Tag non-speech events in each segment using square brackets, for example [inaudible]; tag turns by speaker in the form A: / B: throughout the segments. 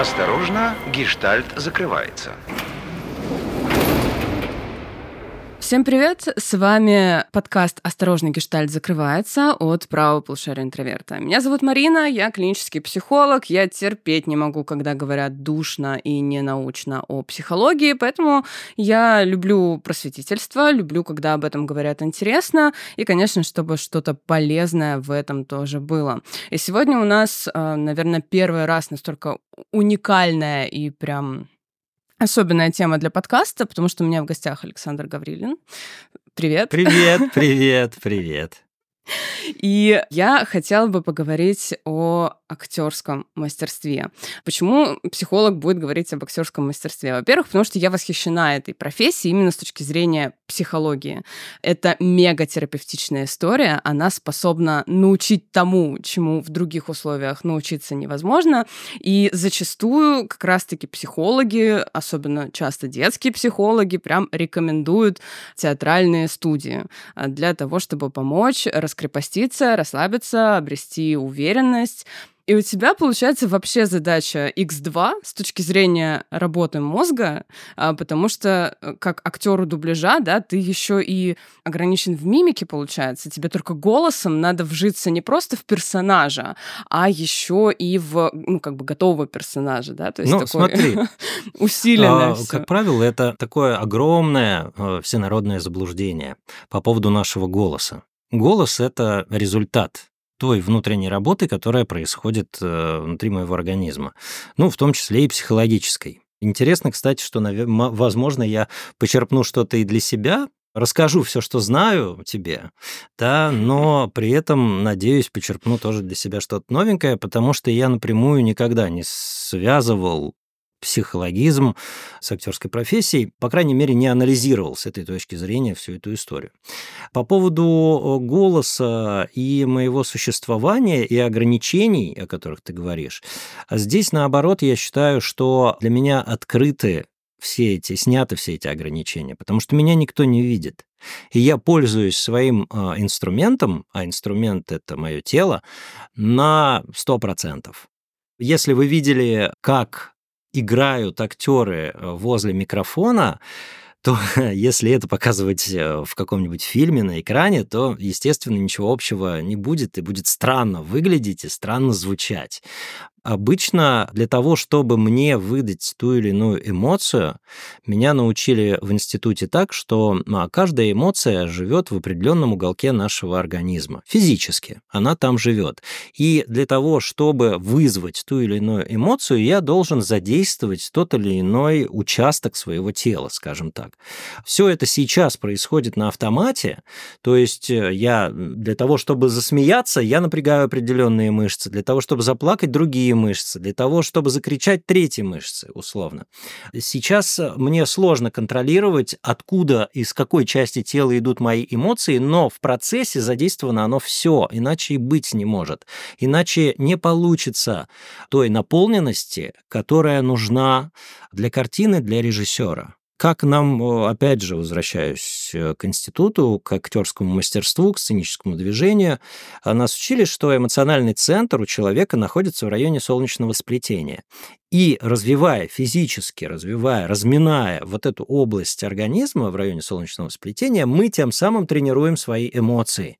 A: Осторожно, гештальт закрывается.
B: Всем привет! С вами подкаст «Осторожный гештальт закрывается» от правого полушария интроверта. Меня зовут Марина, я клинический психолог. Я терпеть не могу, когда говорят душно и ненаучно о психологии, поэтому я люблю просветительство, люблю, когда об этом говорят интересно, и, конечно, чтобы что-то полезное в этом тоже было. И сегодня у нас, э, наверное, первый раз настолько уникальная и прям особенная тема для подкаста, потому что у меня в гостях Александр Гаврилин. Привет.
C: Привет, [laughs] привет, привет.
B: И я хотела бы поговорить о актерском мастерстве. Почему психолог будет говорить об актерском мастерстве? Во-первых, потому что я восхищена этой профессией именно с точки зрения психологии. Это мегатерапевтичная история, она способна научить тому, чему в других условиях научиться невозможно. И зачастую как раз-таки психологи, особенно часто детские психологи, прям рекомендуют театральные студии а, для того, чтобы помочь раскрепоститься, расслабиться, обрести уверенность. И у тебя получается вообще задача X2 с точки зрения работы мозга, а, потому что э, как актеру дубляжа, да, ты еще и ограничен в мимике, получается. Тебе только голосом надо вжиться не просто в персонажа, а еще и в, ну, как бы готового персонажа, да,
C: то есть ну, такой смотри, [laughs]
B: усиленное. А,
C: как правило, это такое огромное э, всенародное заблуждение по поводу нашего голоса. Голос — это результат той внутренней работы, которая происходит э, внутри моего организма. Ну, в том числе и психологической. Интересно, кстати, что, возможно, я почерпну что-то и для себя, расскажу все, что знаю тебе, да, но при этом, надеюсь, почерпну тоже для себя что-то новенькое, потому что я напрямую никогда не связывал психологизм с актерской профессией, по крайней мере, не анализировал с этой точки зрения всю эту историю. По поводу э, голоса и моего существования и ограничений, о которых ты говоришь, здесь, наоборот, я считаю, что для меня открыты все эти, сняты все эти ограничения, потому что меня никто не видит. И я пользуюсь своим э, инструментом, а инструмент — это мое тело, на 100%. Если вы видели, как играют актеры э, возле микрофона, то [laughs] если это показывать э, в каком-нибудь фильме на экране, то, естественно, ничего общего не будет, и будет странно выглядеть и странно звучать. Обычно для того, чтобы мне выдать ту или иную эмоцию, меня научили в институте так, что а, каждая эмоция живет в определенном уголке нашего организма. Физически она там живет. И для того, чтобы вызвать ту или иную эмоцию, я должен задействовать тот или иной участок своего тела, скажем так. Все это сейчас происходит на автомате, то есть э, я для того, чтобы засмеяться, я напрягаю определенные мышцы, для того, чтобы заплакать, другие другие мышцы, для того, чтобы закричать третьи мышцы, условно. Сейчас э, мне сложно контролировать, откуда, из какой части тела идут мои эмоции, но в процессе задействовано оно все, иначе и быть не может. Иначе не получится той наполненности, которая нужна для картины, для режиссера. Как нам, опять же, возвращаюсь э, к институту, к актерскому мастерству, к сценическому движению, а нас учили, что эмоциональный центр у человека находится в районе солнечного сплетения. И развивая физически, развивая, разминая вот эту область организма в районе солнечного сплетения, мы тем самым тренируем свои эмоции.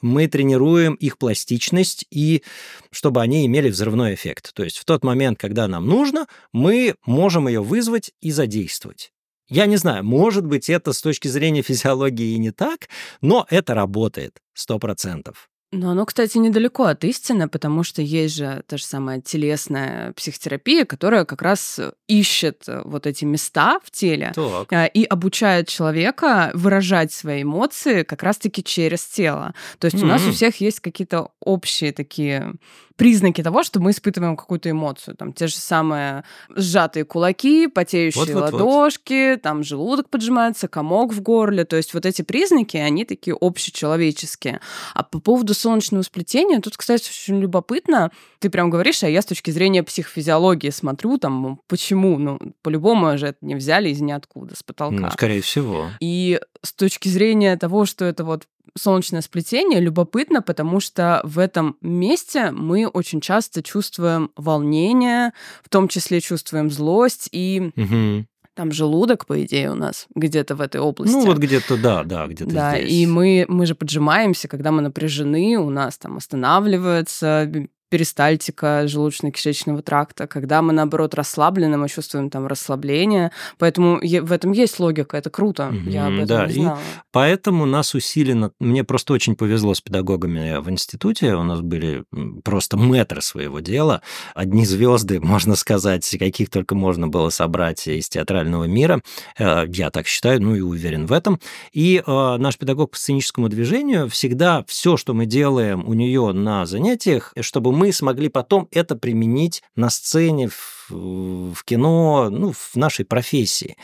C: Мы тренируем их пластичность и чтобы они имели взрывной эффект. То есть в тот момент, когда нам нужно, мы можем ее вызвать и задействовать. Я не знаю, может быть, это с точки зрения физиологии и не так, но это работает сто процентов.
B: Но оно, кстати, недалеко от истины, потому что есть же та же самая телесная психотерапия, которая как раз ищет вот эти места в теле так. Э, и обучает человека выражать свои эмоции как раз-таки через тело. То есть mm-hmm. у нас у всех есть какие-то общие такие признаки того, что мы испытываем какую-то эмоцию. Там те же самые сжатые кулаки, потеющие вот, вот, ладошки, вот. там желудок поджимается, комок в горле. То есть вот эти признаки, они такие общечеловеческие. А по поводу солнечного сплетения, тут, кстати, очень любопытно. Ты прям говоришь, а я с точки зрения психофизиологии смотрю, там, почему? Ну, по-любому же это не взяли из ниоткуда, с потолка.
C: Ну, скорее всего.
B: И с точки зрения того, что это вот солнечное сплетение любопытно, потому что в этом месте мы очень часто чувствуем волнение, в том числе чувствуем злость и
C: Мгм.
B: там желудок, по идее, у нас где-то в этой области.
C: Ну, вот где-то, да, да, где-то
B: Да,
C: здесь.
B: и мы, мы же поджимаемся, когда мы напряжены, у нас там останавливается перистальтика желудочно-кишечного тракта. Когда мы, наоборот, расслаблены, мы чувствуем там расслабление. Поэтому в этом есть логика, это круто. Я об этом
C: да,
B: не
C: и
B: знала.
C: Поэтому нас усиленно... Мне просто очень повезло с педагогами в институте. У нас были просто мэтры своего дела. Одни звезды, [laughs] можно сказать, каких только можно было собрать из театрального мира. Э, Я так считаю, ну и уверен в этом. И э, наш педагог по сценическому движению всегда все, что мы делаем у нее на занятиях, чтобы мы смогли потом это применить на сцене, в, в кино, ну, в нашей профессии.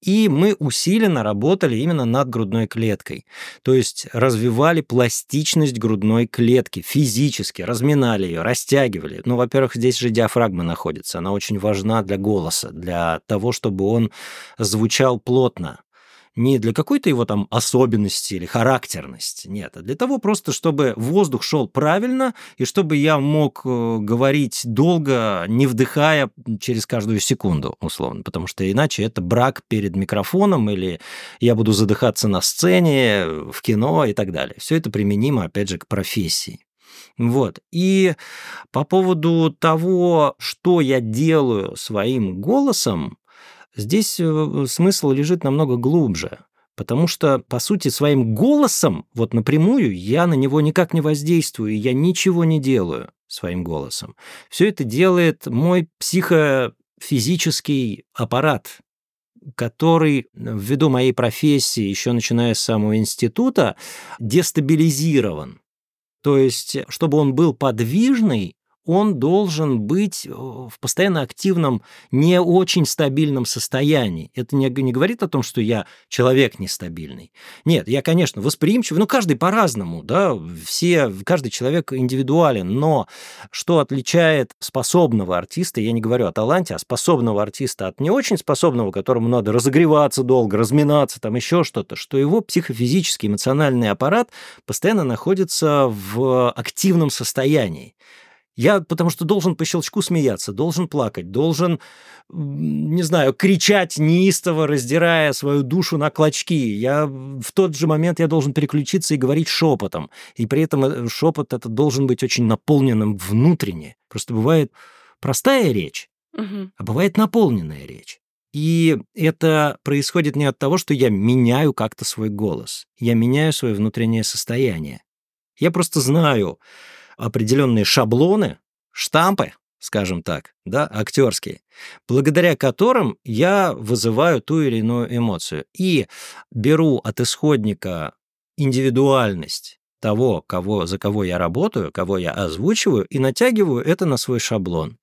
C: И мы усиленно работали именно над грудной клеткой. То есть развивали пластичность грудной клетки физически, разминали ее, растягивали. Ну, во-первых, здесь же диафрагма находится. Она очень важна для голоса, для того, чтобы он звучал плотно. Не для какой-то его там особенности или характерности, нет, а для того просто, чтобы воздух шел правильно и чтобы я мог э, говорить долго, не вдыхая через каждую секунду, условно, потому что иначе это брак перед микрофоном или я буду задыхаться на сцене, в кино и так далее. Все это применимо, опять же, к профессии. Вот. И по поводу того, что я делаю своим голосом, здесь э, смысл лежит намного глубже. Потому что, по сути, своим голосом, вот напрямую, я на него никак не воздействую, я ничего не делаю своим голосом. Все это делает мой психофизический аппарат, который ввиду моей профессии, еще начиная с самого института, дестабилизирован. То есть, чтобы он был подвижный, он должен быть э, в постоянно активном, не очень стабильном состоянии. Это не, не говорит о том, что я человек нестабильный. Нет, я, конечно, восприимчив, но каждый по-разному, да, все, каждый человек индивидуален, но что отличает способного артиста, я не говорю о таланте, а способного артиста от не очень способного, которому надо разогреваться долго, разминаться, там еще что-то, что его психофизический, эмоциональный аппарат постоянно находится в активном состоянии. Я потому что должен по щелчку смеяться, должен плакать, должен, не знаю, кричать неистово, раздирая свою душу на клочки. Я в тот же момент я должен переключиться и говорить шепотом. И при этом шепот этот должен быть очень наполненным внутренне. Просто бывает простая речь,
B: Мгм.
C: а бывает наполненная речь. И это происходит не от того, что я меняю как-то свой голос. Я меняю свое внутреннее состояние. Я просто знаю определенные шаблоны, штампы, скажем так, да, актерские, благодаря которым я вызываю ту или иную эмоцию. И беру от исходника индивидуальность того, кого, за кого я работаю, кого я озвучиваю, и натягиваю это на свой шаблон.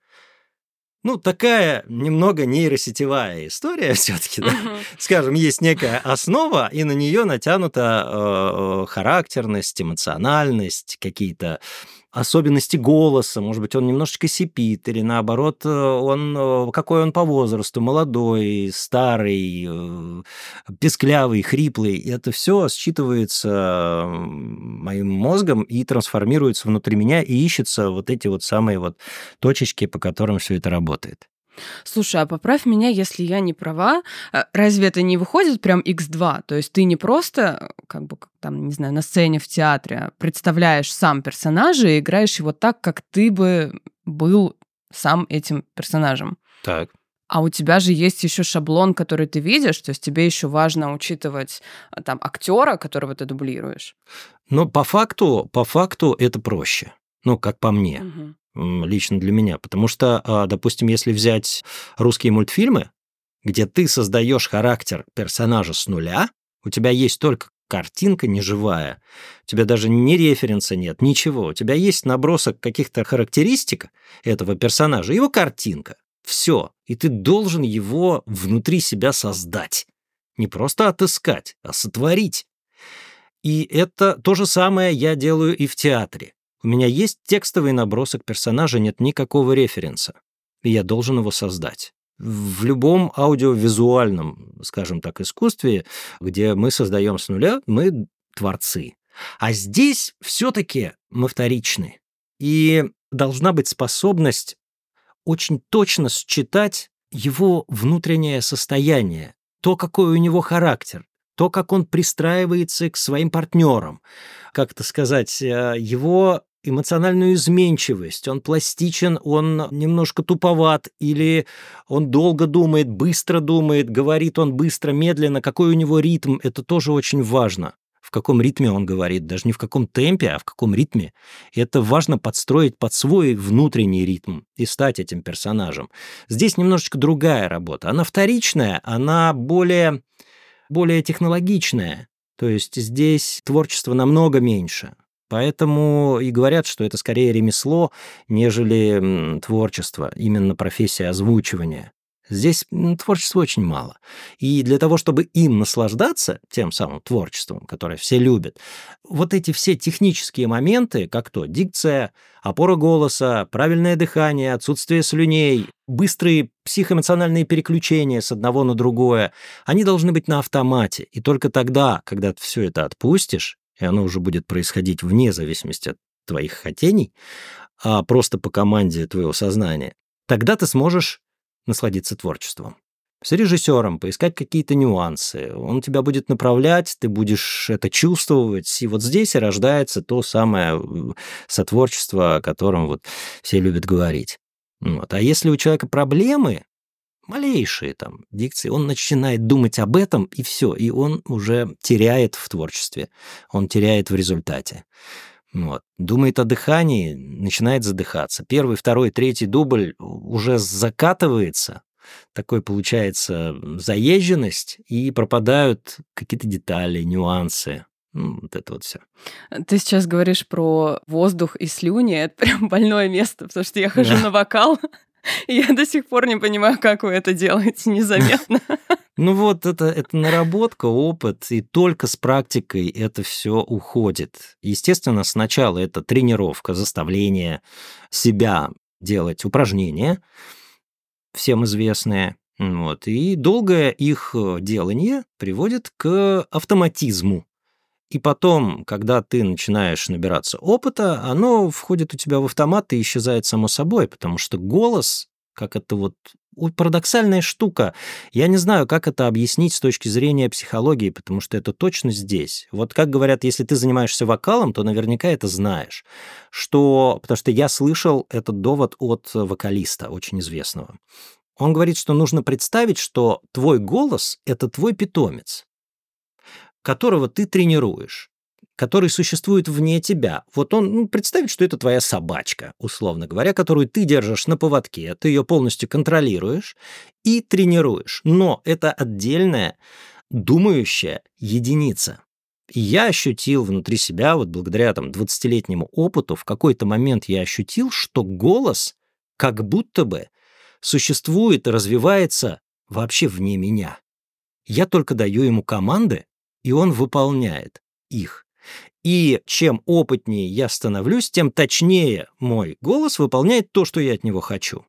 C: Ну, такая немного нейросетевая история [laughs] все-таки, да.
B: Мгм.
C: Скажем, есть некая основа, и на нее натянута э, характерность, эмоциональность, какие-то особенности голоса. Может быть, он немножечко сипит, или наоборот, э, он э, какой он по возрасту, молодой, старый, э, песклявый, хриплый. И это все считывается моим мозгом и трансформируется внутри меня, и ищется вот эти вот самые вот точечки, по которым все это работает.
B: Слушай, а поправь меня, если я не права. А Разве это не выходит прям x2? То есть ты не просто, э, как бы, там, не знаю, на сцене в театре представляешь сам персонажа и играешь его так, как ты бы был сам этим персонажем.
C: Так.
B: А у тебя же есть еще шаблон, который ты видишь, то есть тебе еще важно учитывать а, там актера, которого ты дублируешь.
C: Но по факту, по факту это проще. Ну, как по мне.
B: Мгм.
C: Лично для меня. Потому что, а, допустим, если взять русские мультфильмы, где ты создаешь характер персонажа с нуля, у тебя есть только картинка неживая, у тебя даже ни референса нет, ничего. У тебя есть набросок каких-то характеристик этого персонажа, его картинка. Все. И ты должен его внутри себя создать. Не просто отыскать, а сотворить. И это то же самое я делаю и в театре. У меня есть текстовый набросок персонажа, нет никакого референса. И я должен его создать. В любом аудиовизуальном, скажем так, искусстве, где мы создаем с нуля, мы творцы. А здесь все-таки мы вторичны. И должна быть способность очень точно считать его внутреннее состояние, то, какой у него характер, то, как он пристраивается к своим партнерам, как это сказать, э, его эмоциональную изменчивость, он пластичен, он немножко туповат, или он долго думает, быстро думает, говорит он быстро, медленно, какой у него ритм, это тоже очень важно в каком ритме он говорит, даже не в каком темпе, а в каком ритме. И это важно подстроить под свой внутренний ритм и стать этим персонажем. Здесь немножечко другая работа. Она вторичная, она более, более технологичная. То есть здесь творчество намного меньше. Поэтому и говорят, что это скорее ремесло, нежели творчество, именно профессия озвучивания. Здесь творчества очень мало. И для того, чтобы им наслаждаться тем самым творчеством, которое все любят, вот эти все технические моменты, как то дикция, опора голоса, правильное дыхание, отсутствие слюней, быстрые психоэмоциональные переключения с одного на другое, они должны быть на автомате. И только тогда, когда ты все это отпустишь, и оно уже будет происходить вне зависимости от твоих хотений, а просто по команде твоего сознания, тогда ты сможешь насладиться творчеством. С режиссером поискать какие-то нюансы. Он тебя будет направлять, ты будешь это чувствовать. И вот здесь и рождается то самое э, сотворчество, о котором вот все любят говорить. Вот. А если у человека проблемы, малейшие там дикции, он начинает думать об этом, и все, и он уже теряет в творчестве, он теряет в результате. Вот. Думает о дыхании, начинает задыхаться. Первый, второй, третий дубль уже закатывается, такой получается заезженность, и пропадают какие-то детали, нюансы. Ну, вот это вот все.
B: Ты сейчас говоришь про воздух и слюни. Это прям больное место, потому что я хожу да. на вокал, [laughs] я до сих пор не понимаю, как вы это делаете незаметно. [laughs]
C: Ну вот это, это наработка, опыт, и только с практикой это все уходит. Естественно, сначала это тренировка, заставление себя делать упражнения, всем известные, вот, и долгое их делание приводит к автоматизму. И потом, когда ты начинаешь набираться опыта, оно входит у тебя в автомат и исчезает само собой, потому что голос, как это вот парадоксальная штука. Я не знаю, как это объяснить с точки зрения психологии, потому что это точно здесь. Вот как говорят, если ты занимаешься вокалом, то наверняка это знаешь. Что... Потому что я слышал этот довод от вокалиста, очень известного. Он говорит, что нужно представить, что твой голос — это твой питомец, которого ты тренируешь который существует вне тебя. Вот он ну, представит, что это твоя собачка, условно говоря, которую ты держишь на поводке, ты ее полностью контролируешь и тренируешь. Но это отдельная думающая единица. И я ощутил внутри себя, вот благодаря там 20-летнему опыту, в какой-то момент я ощутил, что голос как будто бы существует и развивается вообще вне меня. Я только даю ему команды, и он выполняет их. И чем опытнее я становлюсь, тем точнее мой голос выполняет то, что я от него хочу.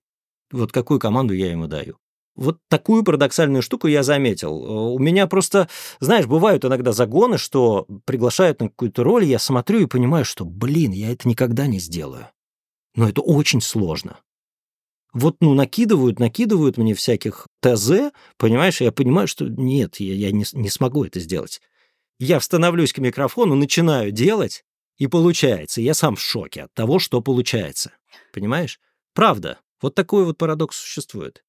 C: Вот какую команду я ему даю. Вот такую парадоксальную штуку я заметил. У меня просто, знаешь, бывают иногда загоны, что приглашают на какую-то роль, я смотрю и понимаю, что, блин, я это никогда не сделаю. Но это очень сложно. Вот, ну, накидывают, накидывают мне всяких ТЗ, понимаешь, я понимаю, что нет, я, я не, не смогу это сделать. Я становлюсь к микрофону, начинаю делать, и получается. Я сам в шоке от того, что получается. Понимаешь? Правда. Вот такой вот парадокс существует.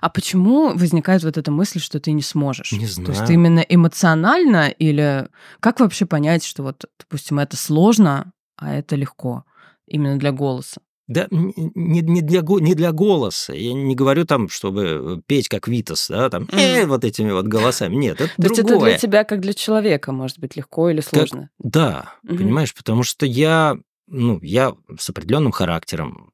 B: А почему возникает вот эта мысль, что ты не сможешь?
C: Не знаю.
B: То есть ты именно эмоционально или как вообще понять, что вот, допустим, это сложно, а это легко именно для голоса?
C: Да, не, не, для, не для голоса. Я не говорю там, чтобы петь как Витас, да, там, э, вот этими вот голосами. Нет, это
B: То другое. есть это для тебя как для человека, может быть, легко или сложно?
C: Как, да, угу. понимаешь, потому что я, ну, я с определенным характером,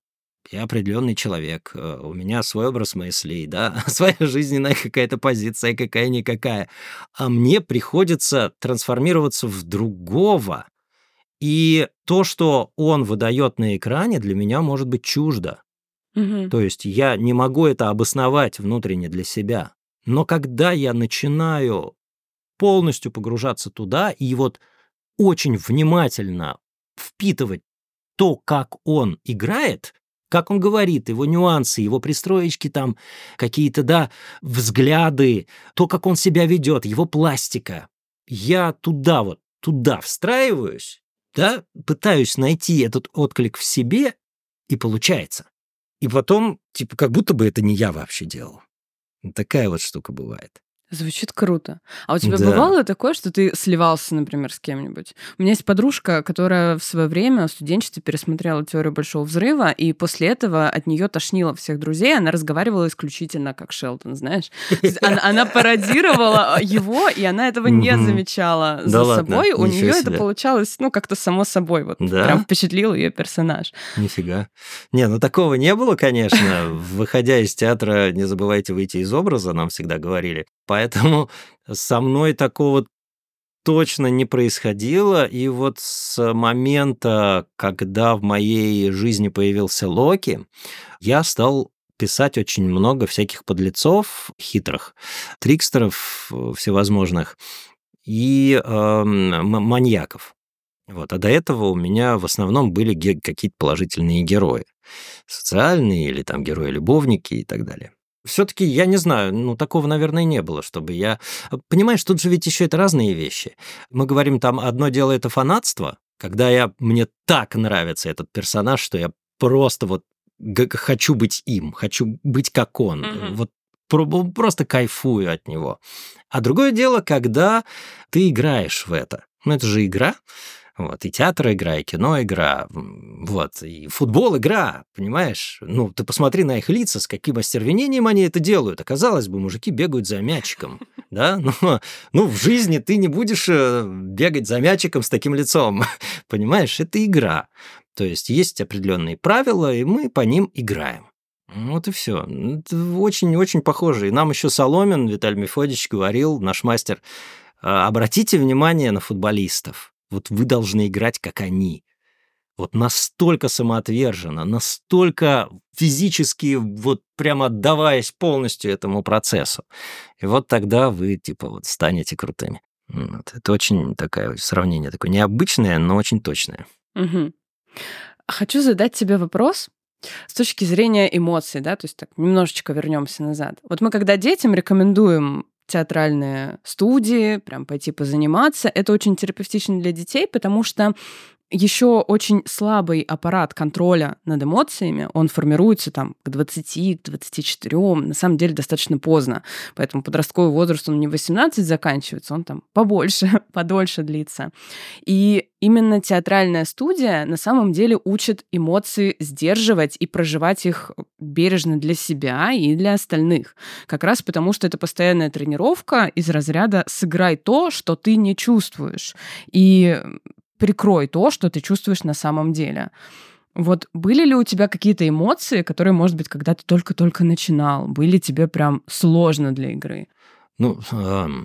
C: я определенный человек, э, у меня свой образ мыслей, да, [laughs] своя жизненная какая-то позиция, какая-никакая. А мне приходится трансформироваться в другого, и то, что он выдает на экране, для меня может быть чуждо.
B: Угу.
C: То есть я не могу это обосновать внутренне для себя. Но когда я начинаю полностью погружаться туда, и вот очень внимательно впитывать то, как он играет, как он говорит, его нюансы, его пристроечки там, какие-то, да, взгляды, то, как он себя ведет, его пластика. Я туда вот, туда встраиваюсь, да, пытаюсь найти этот отклик в себе, и получается. И потом, типа, как будто бы это не я вообще делал. Такая вот штука бывает.
B: Звучит круто. А у тебя
C: Да.
B: бывало такое, что ты сливался, например, с кем-нибудь? У меня есть подружка, которая в свое время в студенчестве пересмотрела теорию большого взрыва, и после этого от нее тошнило всех друзей. Она разговаривала исключительно как Шелтон, знаешь. Она, она пародировала его, и она этого не замечала
C: Да
B: за
C: ладно?
B: собой. У
C: Ничего
B: нее это получалось, ну, как-то само собой. Вот
C: Да?
B: прям впечатлил ее персонаж.
C: Нифига. Не, ну такого не было, конечно. Выходя из театра, не забывайте выйти из образа, нам всегда говорили. Поэтому со мной такого точно не происходило. И вот с момента, когда в моей жизни появился Локи, я стал писать очень много всяких подлецов хитрых, трикстеров э, всевозможных и м- маньяков. Вот. А до этого у меня в основном были какие-то положительные герои. Социальные или там герои-любовники и так далее. Все-таки, я не знаю, ну, такого, наверное, не было, чтобы я... Понимаешь, тут же ведь еще это разные вещи. Мы говорим, там, одно дело это фанатство, когда я, мне так нравится этот персонаж, что я просто вот хочу быть им, хочу быть как он.
B: Мгм.
C: Вот про- просто кайфую от него. А другое дело, когда ты играешь в это. Ну, это же игра. Вот, и театр игра, и кино игра, вот, и футбол игра, понимаешь? Ну, ты посмотри на их лица, с каким остервенением они это делают. Оказалось бы, мужики бегают за мячиком, [laughs] да? Но, ну, в жизни ты не будешь э, бегать за мячиком с таким лицом, [laughs] понимаешь? Это игра. То есть есть определенные правила, и мы по ним играем. Вот и все. Очень-очень похоже. И нам еще Соломин Виталий Мефодич говорил, наш мастер, «А, обратите внимание на футболистов. Вот вы должны играть, как они. Вот настолько самоотверженно, настолько физически, вот прямо отдаваясь полностью этому процессу. И вот тогда вы, типа, вот станете крутыми. Вот. Это очень такое сравнение, такое необычное, но очень точное.
B: Мгм. Хочу задать тебе вопрос с точки зрения эмоций, да, то есть так немножечко вернемся назад. Вот мы когда детям рекомендуем театральные студии, прям пойти позаниматься, это очень терапевтично для детей, потому что еще очень слабый аппарат контроля над эмоциями, он формируется там к 20, к 24, на самом деле достаточно поздно. Поэтому подростковый возраст, он не в 18 заканчивается, он там побольше, [laughs] подольше длится. И именно театральная студия на самом деле учит эмоции сдерживать и проживать их бережно для себя и для остальных. Как раз потому, что это постоянная тренировка из разряда «сыграй то, что ты не чувствуешь». И прикрой то, что ты чувствуешь на самом деле. Вот были ли у тебя какие-то эмоции, которые, может быть, когда ты только-только начинал, были тебе прям сложно для игры?
C: Ну,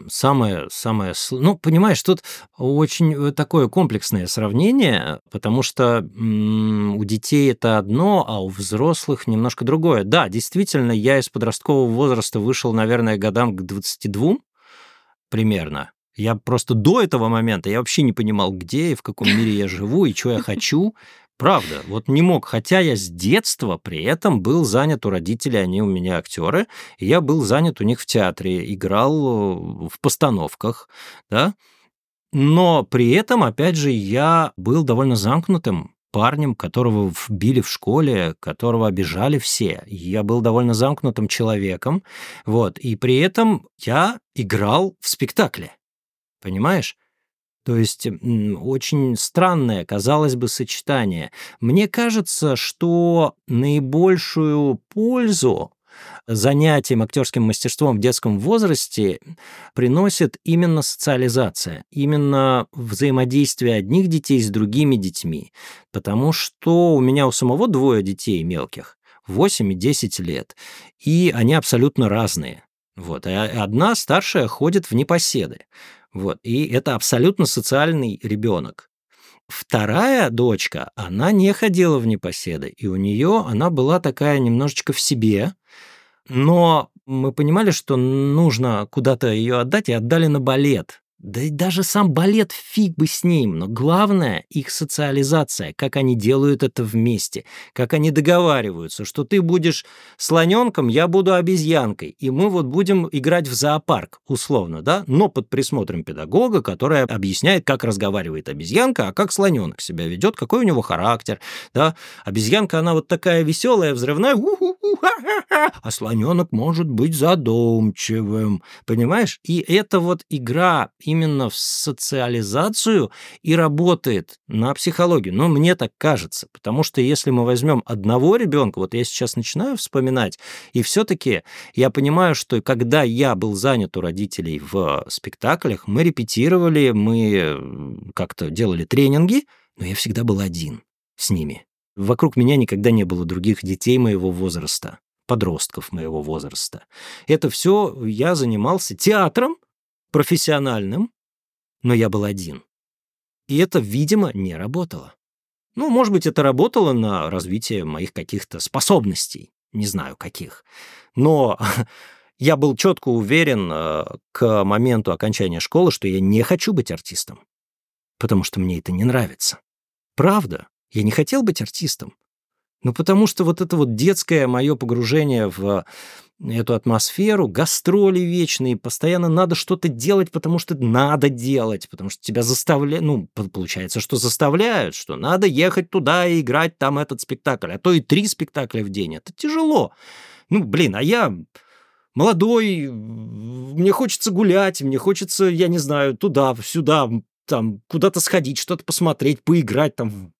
C: самое, самое... Ну, понимаешь, тут очень э, такое комплексное сравнение, потому что у детей это одно, а у взрослых немножко другое. Да, действительно, я из подросткового возраста вышел, наверное, годам к 22 примерно. Я просто до этого момента, я вообще не понимал, где и в каком мире я живу, и что я хочу. Правда, вот не мог, хотя я с детства при этом был занят у родителей, они у меня актеры, и я был занят у них в театре, играл э, в постановках, да. Но при этом, опять же, я был довольно замкнутым парнем, которого вбили в школе, которого обижали все. Я был довольно замкнутым человеком, вот, и при этом я играл в спектакле, понимаешь? То есть очень странное, казалось бы, сочетание. Мне кажется, что наибольшую пользу занятием актерским мастерством в детском возрасте приносит именно социализация, именно взаимодействие одних детей с другими детьми. Потому что у меня у самого двое детей мелких, 8 и 10 лет, и они абсолютно разные. Вот. И одна старшая ходит в непоседы. Вот. И это абсолютно социальный ребенок. Вторая дочка, она не ходила в непоседы, и у нее она была такая немножечко в себе, но мы понимали, что нужно куда-то ее отдать, и отдали на балет. Да и даже сам балет фиг бы с ним, но главное их социализация, как они делают это вместе, как они договариваются, что ты будешь слоненком, я буду обезьянкой, и мы вот будем играть в зоопарк, условно, да, но под присмотром педагога, который объясняет, как разговаривает обезьянка, а как слоненок себя ведет, какой у него характер, да. Обезьянка, она вот такая веселая, взрывная, а слоненок может быть задумчивым, понимаешь? И это вот игра именно в социализацию и работает на психологию. Но мне так кажется, потому что если мы возьмем одного ребенка, вот я сейчас начинаю вспоминать, и все-таки я понимаю, что когда я был занят у родителей в спектаклях, мы репетировали, мы как-то делали тренинги, но я всегда был один с ними. Вокруг меня никогда не было других детей моего возраста, подростков моего возраста. Это все я занимался театром, профессиональным, но я был один. И это, видимо, не работало. Ну, может быть, это работало на развитие моих каких-то способностей, не знаю каких. Но [laughs] я был четко уверен э, к моменту окончания школы, что я не хочу быть артистом, потому что мне это не нравится. Правда, я не хотел быть артистом. Ну, потому что вот это вот детское мое погружение в эту атмосферу, гастроли вечные, постоянно надо что-то делать, потому что надо делать, потому что тебя заставляют, ну, получается, что заставляют, что надо ехать туда и играть там этот спектакль, а то и три спектакля в день. Это тяжело. Ну, блин, а я молодой, мне хочется гулять, мне хочется, я не знаю, туда, сюда, там, куда-то сходить, что-то посмотреть, поиграть, там,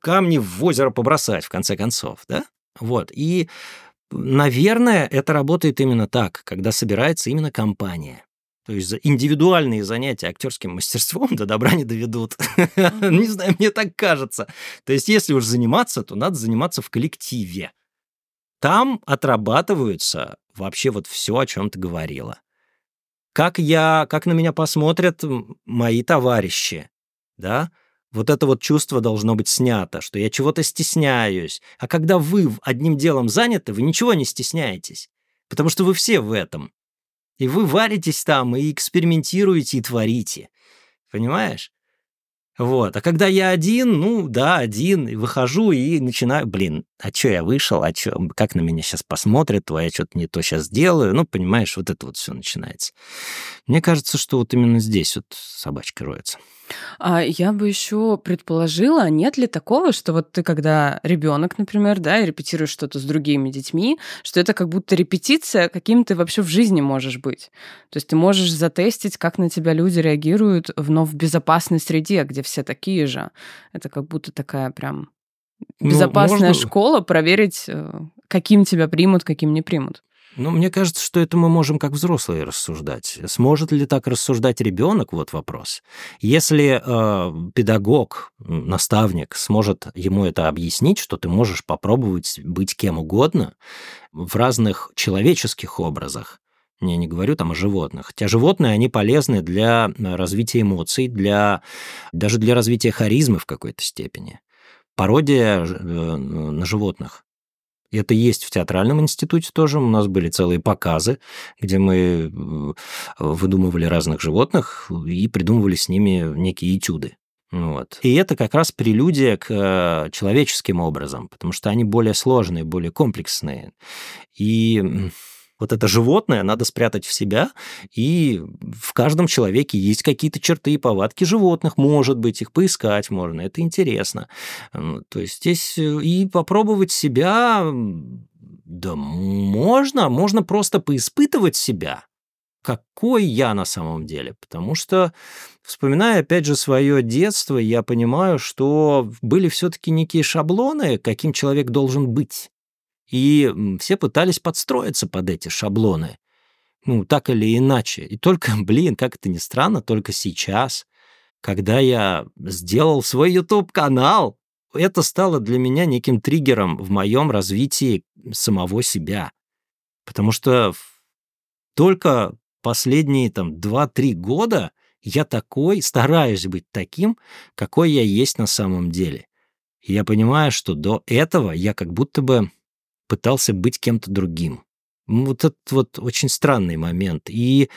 C: камни в озеро побросать, в конце концов, да? Вот, и, наверное, это работает именно так, когда собирается именно компания. То есть индивидуальные занятия актерским мастерством до добра не доведут. [laughs] Не знаю, мне так кажется. То есть если уж заниматься, то надо заниматься в коллективе. Там отрабатываются вообще вот все, о чем ты говорила. Как я, как на меня посмотрят мои товарищи, да? Вот это вот чувство должно быть снято, что я чего-то стесняюсь. А когда вы одним делом заняты, вы ничего не стесняетесь, потому что вы все в этом. И вы варитесь там, и экспериментируете, и творите. Понимаешь? Вот. А когда я один, ну да, один, и выхожу и начинаю, блин, а что я вышел, а что, как на меня сейчас посмотрят, то я что-то не то сейчас сделаю, ну, понимаешь, вот это вот все начинается. Мне кажется, что вот именно здесь вот собачка роется.
B: А я бы еще предположила, а нет ли такого, что вот ты когда ребенок, например, да, и репетируешь что-то с другими детьми, что это как будто репетиция, каким ты вообще в жизни можешь быть. То есть ты можешь затестить, как на тебя люди реагируют, но в безопасной среде, где все такие же. Это как будто такая прям безопасная ну, можно... школа, проверить, э, каким тебя примут, каким не примут.
C: Ну, мне кажется, что это мы можем как взрослые рассуждать. Сможет ли так рассуждать ребенок? Вот вопрос. Если э, педагог, наставник сможет ему это объяснить, что ты можешь попробовать быть кем угодно в разных человеческих образах, я не говорю там о животных. Хотя животные, они полезны для развития эмоций, для, даже для развития харизмы в какой-то степени. Пародия э, на животных это есть в театральном институте тоже. У нас были целые показы, где мы э, выдумывали разных животных и придумывали с ними некие этюды. Вот. И это как раз прелюдия к э, человеческим образом, потому что они более сложные, более комплексные. И вот это животное надо спрятать в себя, и в каждом человеке есть какие-то черты и повадки животных, может быть, их поискать можно, это интересно. То есть здесь э, и попробовать себя, да можно, можно просто поиспытывать себя, какой я на самом деле. Потому что, вспоминая, опять же, свое детство, я понимаю, что были все-таки некие шаблоны, каким человек должен быть. И все пытались подстроиться под эти шаблоны. Ну, так или иначе. И только, [laughs] блин, как это ни странно, только сейчас, когда я сделал свой YouTube-канал, это стало для меня неким триггером в моем развитии самого себя. Потому что только последние там 2-3 года я такой, стараюсь быть таким, какой я есть на самом деле. И я понимаю, что до этого я как будто бы пытался быть кем-то другим. Вот этот вот очень странный момент. И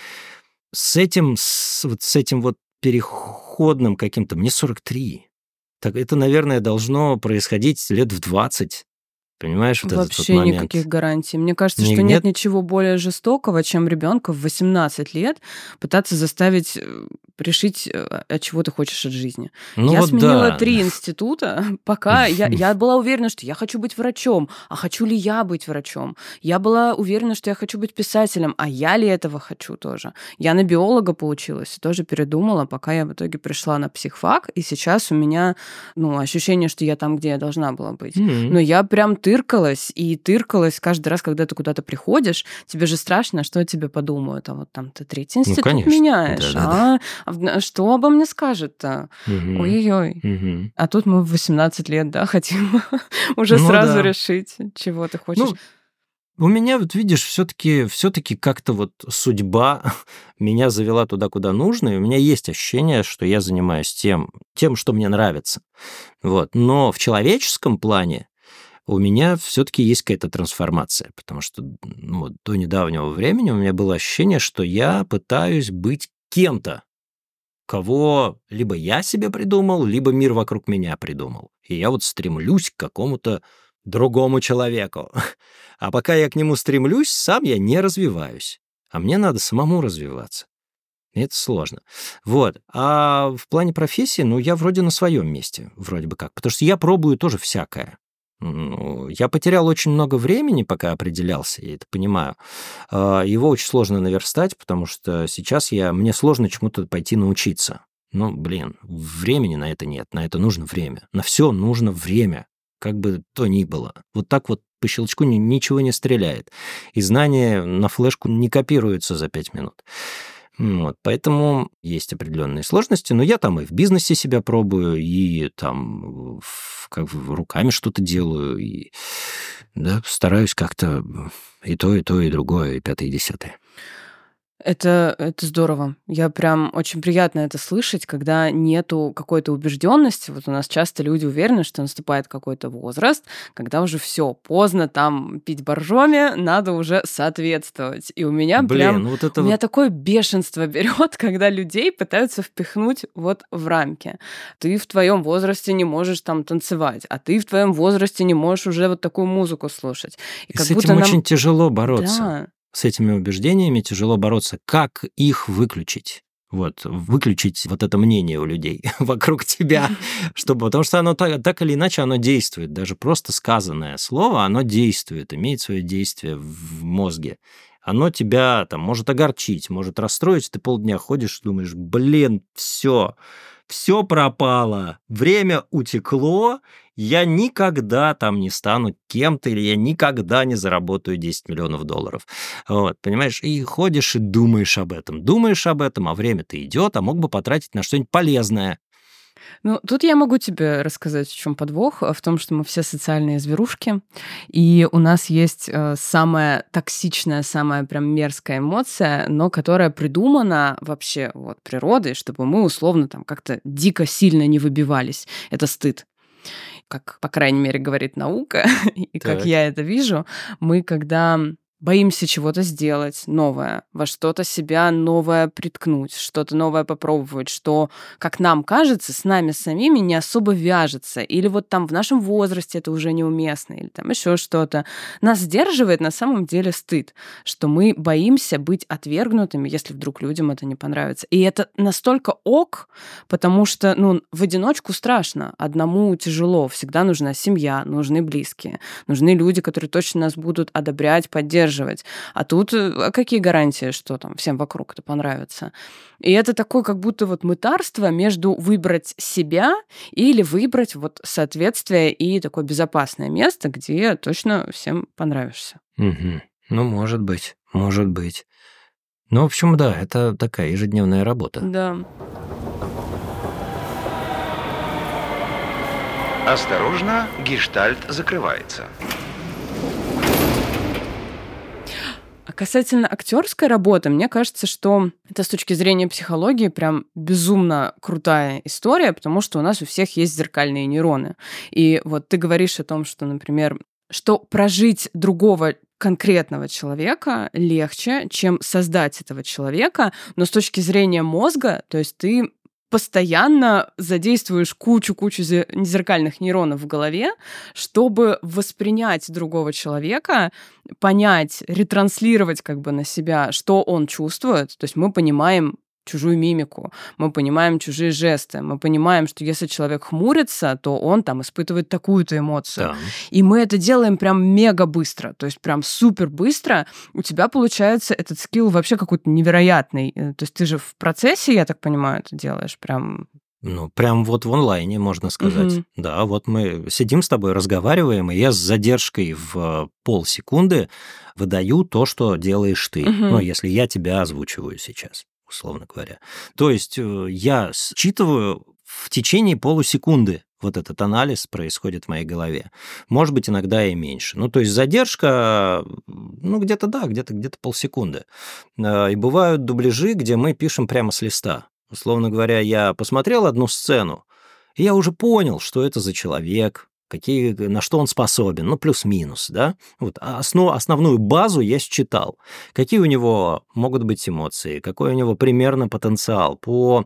C: с этим, с, вот с этим вот переходным каким-то, мне 43. Так это, наверное, должно происходить лет в 20. Понимаешь, вот
B: Вообще
C: этот вот момент.
B: никаких гарантий. Мне кажется,
C: Не-
B: что нет
C: нет?
B: ничего более жестокого, чем ребенка в 18 лет пытаться заставить э, решить, э, от чего ты хочешь от жизни.
C: Ну
B: я
C: вот
B: сменила
C: да.
B: три института, [laughs] пока я, я [laughs] была уверена, что я хочу быть врачом. А хочу ли я быть врачом? Я была уверена, что я хочу быть писателем. А я ли этого хочу тоже? Я на биолога получилась тоже передумала, пока я в итоге пришла на психфак. И сейчас у меня ну, ощущение, что я там, где я должна была быть. Но я прям тыркалась, и тыркалась каждый раз, когда ты куда-то приходишь, тебе же страшно, что тебе подумают. А вот там ты третий институт
C: конечно.
B: меняешь.
C: Да-да-да.
B: А, а в- что обо мне скажет-то?
C: Мгм.
B: Ой-ой-ой.
C: Мгм.
B: А тут мы в 18 лет, да, хотим [laughs] уже
C: Ну
B: сразу
C: да.
B: решить, чего ты хочешь.
C: Ну, у меня, вот видишь, все-таки все-таки как-то вот судьба [laughs] меня завела туда, куда нужно, и у меня есть ощущение, что я занимаюсь тем, тем, что мне нравится. Вот. Но в человеческом плане у меня все-таки есть какая-то трансформация, потому что ну, до недавнего времени у меня было ощущение, что я пытаюсь быть кем-то, кого либо я себе придумал, либо мир вокруг меня придумал. И я вот стремлюсь к какому-то другому человеку. [laughs] А пока я к нему стремлюсь, сам я не развиваюсь. А мне надо самому развиваться. И это сложно. Вот. А в плане профессии, ну, я вроде на своем месте, вроде бы как. Потому что я пробую тоже всякое. Ну, я потерял очень много времени, пока определялся, я это понимаю. А, Его очень сложно наверстать, потому что сейчас я, мне сложно чему-то пойти научиться. Ну, блин, времени на это нет, на это нужно время. На все нужно время, как бы то ни было. Вот так вот по щелчку ни- ничего не стреляет. И знания на флешку не копируются за пять минут. Вот, поэтому есть определенные сложности, но я там и в бизнесе себя пробую, и там в- как бы руками что-то делаю, и да, стараюсь как-то и то, и то, и другое, и пятое, и десятое.
B: Это, это здорово. Я прям очень приятно это слышать, когда нету какой-то убежденности. Вот у нас часто люди уверены, что наступает какой-то возраст, когда уже все поздно там пить боржоми, надо уже соответствовать. И у меня
C: Блин,
B: прям
C: ну вот это
B: у меня
C: вот...
B: такое бешенство [laughs] берет, когда людей пытаются впихнуть вот в рамки. Ты в твоем возрасте не можешь там танцевать, а ты в твоем возрасте не можешь уже вот такую музыку слушать. И
C: И с этим очень тяжело бороться.
B: Да,
C: С этими убеждениями тяжело бороться. Как их выключить? Вот, выключить вот это мнение у людей [laughs] вокруг тебя, [laughs] чтобы, потому что оно так, так или иначе оно действует. Даже просто сказанное слово, оно действует, имеет свое действие в мозге. Оно тебя там может огорчить, может расстроить, ты полдня ходишь думаешь, блин, все, все пропало, время утекло, я никогда там не стану кем-то, или я никогда не заработаю 10 миллионов долларов. Вот, понимаешь, и ходишь и думаешь об этом, думаешь об этом, а время-то идет, а мог бы потратить на что-нибудь полезное.
B: Ну, тут я могу тебе рассказать, в чем подвох. В том, что мы все социальные зверушки, и у нас есть э, самая токсичная, самая прям мерзкая эмоция, но которая придумана вообще вот природой, чтобы мы условно там как-то дико сильно не выбивались. Это стыд. Как, по крайней мере, говорит наука, [laughs] и как
C: Так.
B: я это вижу, мы когда боимся чего-то сделать новое, во что-то себя новое приткнуть, что-то новое попробовать, что, как нам кажется, с нами самими не особо вяжется. Или вот там в нашем возрасте это уже неуместно, или там еще что-то. Нас сдерживает на самом деле стыд, что мы боимся быть отвергнутыми, если вдруг людям это не понравится. И это настолько ок, потому что, ну, в одиночку страшно, одному тяжело. Всегда нужна семья, нужны близкие, нужны люди, которые точно нас будут одобрять, поддерживать. А тут э, а какие гарантии, что там всем вокруг это понравится? И это такое как будто вот мытарство между выбрать себя или выбрать вот соответствие и такое безопасное место, где точно всем понравишься.
C: Мгм. Ну, может быть, может быть. Ну, в общем, да, это такая ежедневная работа.
B: Да.
A: Осторожно, гештальт закрывается.
B: А касательно актерской работы, мне кажется, что это с точки зрения психологии прям безумно крутая история, потому что у нас у всех есть зеркальные нейроны. И вот ты говоришь о том, что, например, что прожить другого конкретного человека легче, чем создать этого человека, но с точки зрения мозга, то есть ты постоянно задействуешь кучу-кучу зеркальных нейронов в голове, чтобы воспринять другого человека, понять, ретранслировать как бы на себя, что он чувствует. То есть мы понимаем чужую мимику, мы понимаем чужие жесты, мы понимаем, что если человек хмурится, то он там испытывает такую-то эмоцию. Да. И мы это делаем прям мега быстро, то есть прям супер быстро. У тебя получается этот скилл вообще какой-то невероятный. Э, то есть ты же в процессе, я так понимаю, это делаешь прям
C: ну, прям вот в онлайне, можно сказать. Угу. Да, вот мы сидим с тобой, разговариваем, и я с задержкой в полсекунды выдаю то, что делаешь ты. Угу. Ну, если я тебя озвучиваю сейчас условно говоря. То есть э, я считываю в течение полусекунды вот этот анализ происходит в моей голове. Может быть, иногда и меньше. Ну, то есть задержка, ну, где-то да, где-то где полсекунды. Э, и бывают дубляжи, где мы пишем прямо с листа. Условно говоря, я посмотрел одну сцену, и я уже понял, что это за человек, какие, на что он способен, ну, плюс-минус, да. Вот а основ, основную базу я считал. Какие у него могут быть эмоции, какой у него примерно потенциал по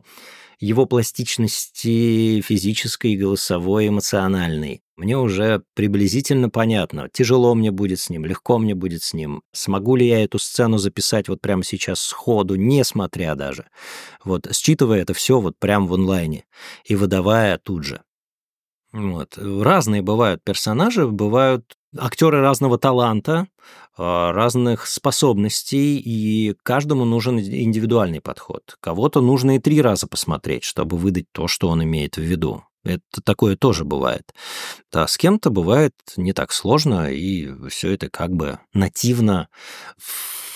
C: его пластичности физической, голосовой, эмоциональной. Мне уже приблизительно понятно, тяжело мне будет с ним, легко мне будет с ним, смогу ли я эту сцену записать вот прямо сейчас сходу, не смотря даже. Вот, считывая это все вот прямо в онлайне и выдавая тут же. Вот. Разные бывают персонажи, бывают актеры разного таланта, а, разных способностей, и каждому нужен индивидуальный подход. Кого-то нужно и три раза посмотреть, чтобы выдать то, что он имеет в виду. Это такое тоже бывает. Да, с кем-то бывает не так сложно, и все это как бы нативно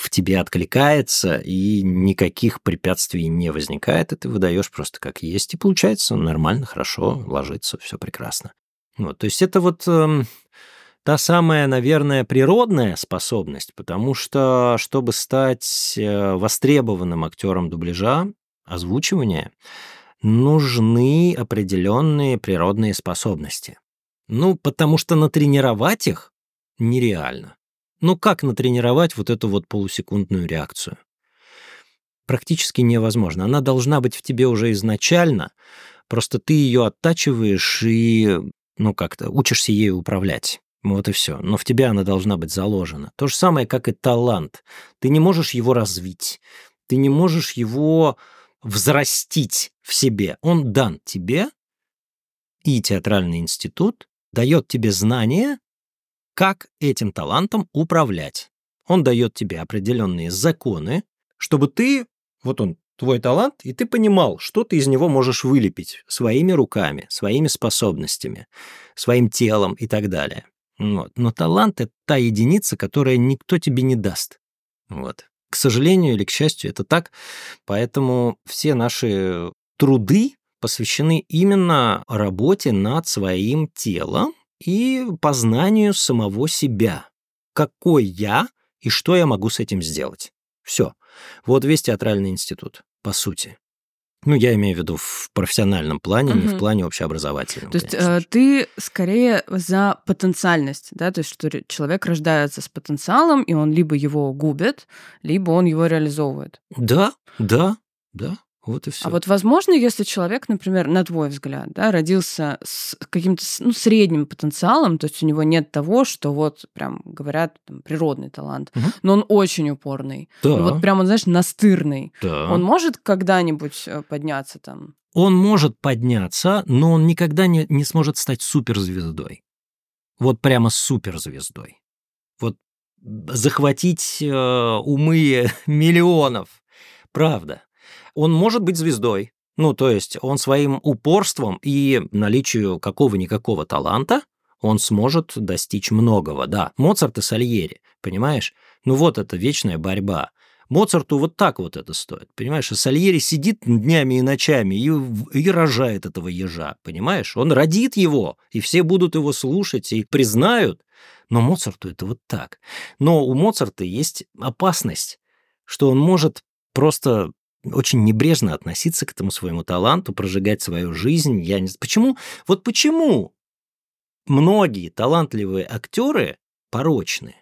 C: тебе откликается, и никаких препятствий не возникает, и ты выдаешь просто как есть, и получается нормально, хорошо, ложится, все прекрасно. Вот, то есть это вот э, та самая, наверное, природная способность, потому что, чтобы стать э, востребованным актером дубляжа, озвучивания, нужны определенные природные способности. Ну, потому что натренировать их нереально. Ну как натренировать вот эту вот полусекундную реакцию? Практически невозможно. Она должна быть в тебе уже изначально, просто ты ее оттачиваешь и, ну как-то, учишься ею управлять. Вот и все. Но в тебе она должна быть заложена. То же самое, как и талант. Ты не можешь его развить. Ты не можешь его взрастить в себе. Он дан тебе, и театральный институт дает тебе знания, как этим талантом управлять. Он дает тебе определенные законы, чтобы ты, вот он, твой талант, и ты понимал, что ты из него можешь вылепить своими руками, своими способностями, своим телом и так далее. Вот. Но талант — это та единица, которая никто тебе не даст. Вот. К сожалению или к счастью, это так. Поэтому все наши труды посвящены именно работе над своим телом, и познанию самого себя. Какой я и что я могу с этим сделать. Все. Вот весь театральный институт, по сути. Ну, я имею в виду в профессиональном плане, угу. не в плане общеобразовательном.
B: То есть э, ты скорее за потенциальность, да, то есть что человек рождается с потенциалом, и он либо его губит, либо он его реализовывает.
C: Да, да, да. Вот и все.
B: А вот возможно, если человек, например, на твой взгляд, да, родился с каким-то ну, средним потенциалом, то есть у него нет того, что вот прям говорят там, природный талант, угу. но он очень упорный, да. вот прям он, знаешь, настырный. Да. Он может когда-нибудь э, подняться там?
C: Он может подняться, но он никогда не, не сможет стать суперзвездой. Вот прямо суперзвездой. Вот захватить э, умы [laughs] миллионов. Правда он может быть звездой. Ну, то есть он своим упорством и наличию какого-никакого таланта он сможет достичь многого. Да, Моцарт и Сальери, понимаешь? Ну вот это вечная борьба. Моцарту вот так вот это стоит, понимаешь? А Сальери сидит днями и ночами и, и рожает этого ежа, понимаешь? Он родит его, и все будут его слушать и признают. Но Моцарту это вот так. Но у Моцарта есть опасность, что он может просто очень небрежно относиться к этому своему таланту, прожигать свою жизнь. Я не Почему? Вот почему многие талантливые актеры порочны?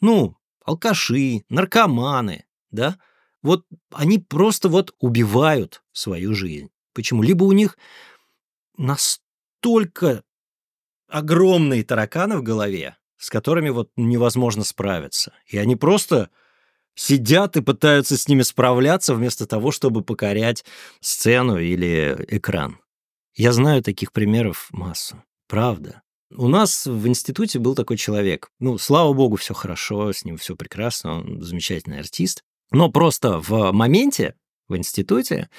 C: Ну, алкаши, наркоманы, да? Вот они просто вот убивают свою жизнь. Почему? Либо у них настолько огромные тараканы в голове, с которыми вот невозможно справиться. И они просто сидят и пытаются с ними справляться вместо того, чтобы покорять сцену или экран. Я знаю таких примеров массу. Правда. У нас в институте был такой человек. Ну, слава богу, все хорошо, с ним все прекрасно, он замечательный артист. Но просто в моменте в институте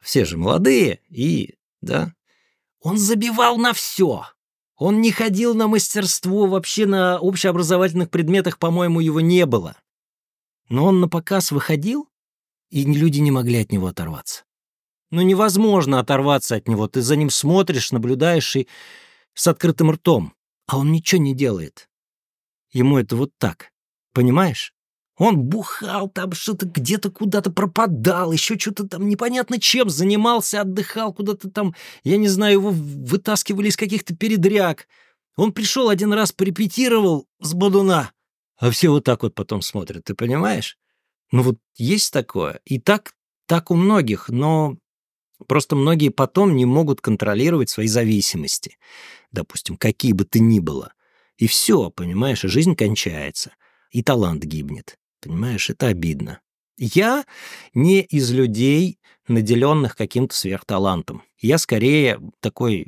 C: все же молодые, и, да, он забивал на все. Он не ходил на мастерство, вообще на общеобразовательных предметах, по-моему, его не было. Но он на показ выходил, и люди не могли от него оторваться. Ну, невозможно оторваться от него. Ты за ним смотришь, наблюдаешь и с открытым ртом, а он ничего не делает. Ему это вот так, понимаешь? Он бухал там, что-то где-то куда-то пропадал, еще что-то там непонятно чем занимался, отдыхал куда-то там, я не знаю, его вытаскивали из каких-то передряг. Он пришел один раз, порепетировал с бодуна, а все вот так вот потом смотрят, ты понимаешь? Ну вот есть такое. И так, так у многих, но просто многие потом не могут контролировать свои зависимости. Допустим, какие бы ты ни было. И все, понимаешь, и жизнь кончается. И талант гибнет. Понимаешь, это обидно. Я не из людей, наделенных каким-то сверхталантом. Я скорее такой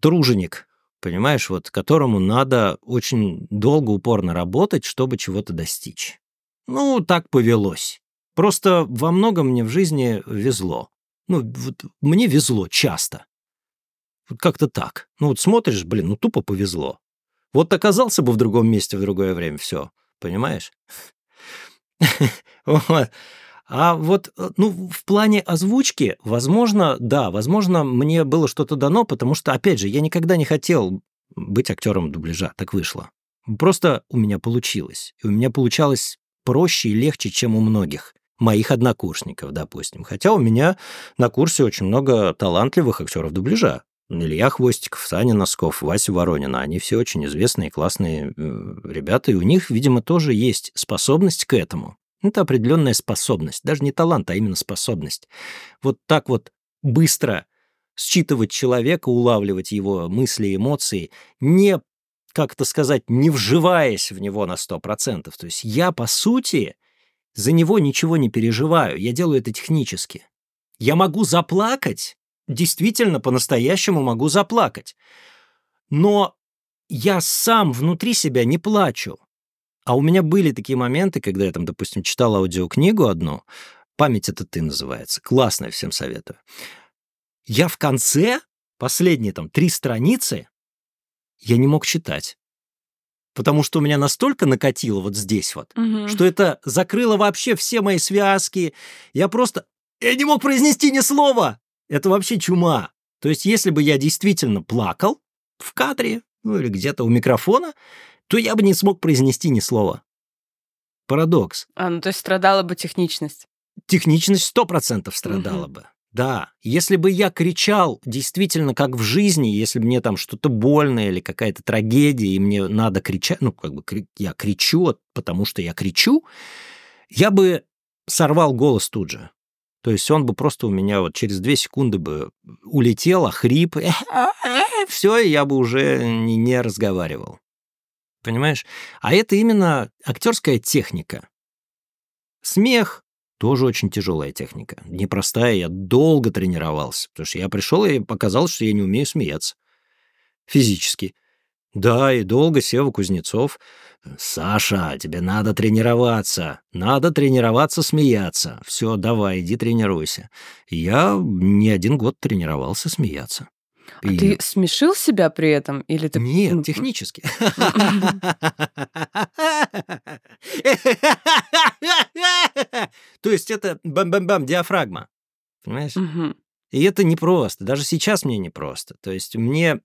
C: труженик, понимаешь, вот которому надо очень долго, упорно работать, чтобы чего-то достичь. Ну, так повелось. Просто во многом мне в жизни везло. Ну, вот мне везло часто. Вот как-то так. Ну, вот смотришь, блин, ну тупо повезло. Вот оказался бы в другом месте в другое время, все, понимаешь? [laughs] А вот, э, ну, в плане озвучки, возможно, да, возможно, мне было что-то дано, потому что, опять же, я никогда не хотел быть актером дубляжа, так вышло. Просто у меня получилось. И у меня получалось проще и легче, чем у многих моих однокурсников, допустим. Хотя у меня на курсе очень много талантливых актеров дубляжа. Илья Хвостиков, Саня Носков, Вася Воронина. Они все очень известные, классные э, ребята, и у них, видимо, тоже есть способность к этому. Это определенная способность, даже не талант, а именно способность. Вот так вот быстро считывать человека, улавливать его мысли, эмоции, не, как это сказать, не вживаясь в него на 100%. То есть я, по сути, за него ничего не переживаю, я делаю это технически. Я могу заплакать, действительно по-настоящему могу заплакать. Но я сам внутри себя не плачу. А у меня были такие моменты, когда я там, допустим, читал аудиокнигу одну, «Память — это ты» называется, классная, всем советую. Я в конце, последние там три страницы, я не мог читать. Потому что у меня настолько накатило вот здесь вот,
B: Мгм.
C: что это закрыло вообще все мои связки. Я просто... Я не мог произнести ни слова! Это вообще чума. То есть, если бы я действительно плакал в кадре, ну или где-то у микрофона, то я бы не смог произнести ни слова. Парадокс.
B: А, ну то есть страдала бы техничность.
C: Техничность сто процентов страдала
B: Мгм.
C: бы. Да, если бы я кричал действительно как в жизни, если бы мне там что-то больно или какая-то трагедия, и мне надо кричать, ну, как бы я кричу, от- потому что я кричу, я бы сорвал голос тут же. То есть он бы просто у меня вот через две секунды бы улетел, охрип, [laughs] все, и я бы уже не, не разговаривал. Понимаешь? А это именно актерская техника. Смех тоже очень тяжелая техника. Непростая, я долго тренировался. Потому что я пришел и показал, что я не умею смеяться. Физически. Да, и долго Сева Кузнецов. Саша, тебе надо тренироваться. Надо тренироваться смеяться. Все, давай, иди тренируйся. Я не один год тренировался смеяться.
B: А
C: И-
B: ты смешил себя при этом? Или ты...
C: Нет, технически. [laughs] То есть это бам-бам-бам, диафрагма. Понимаешь? И это непросто. Даже сейчас мне непросто. То есть мне,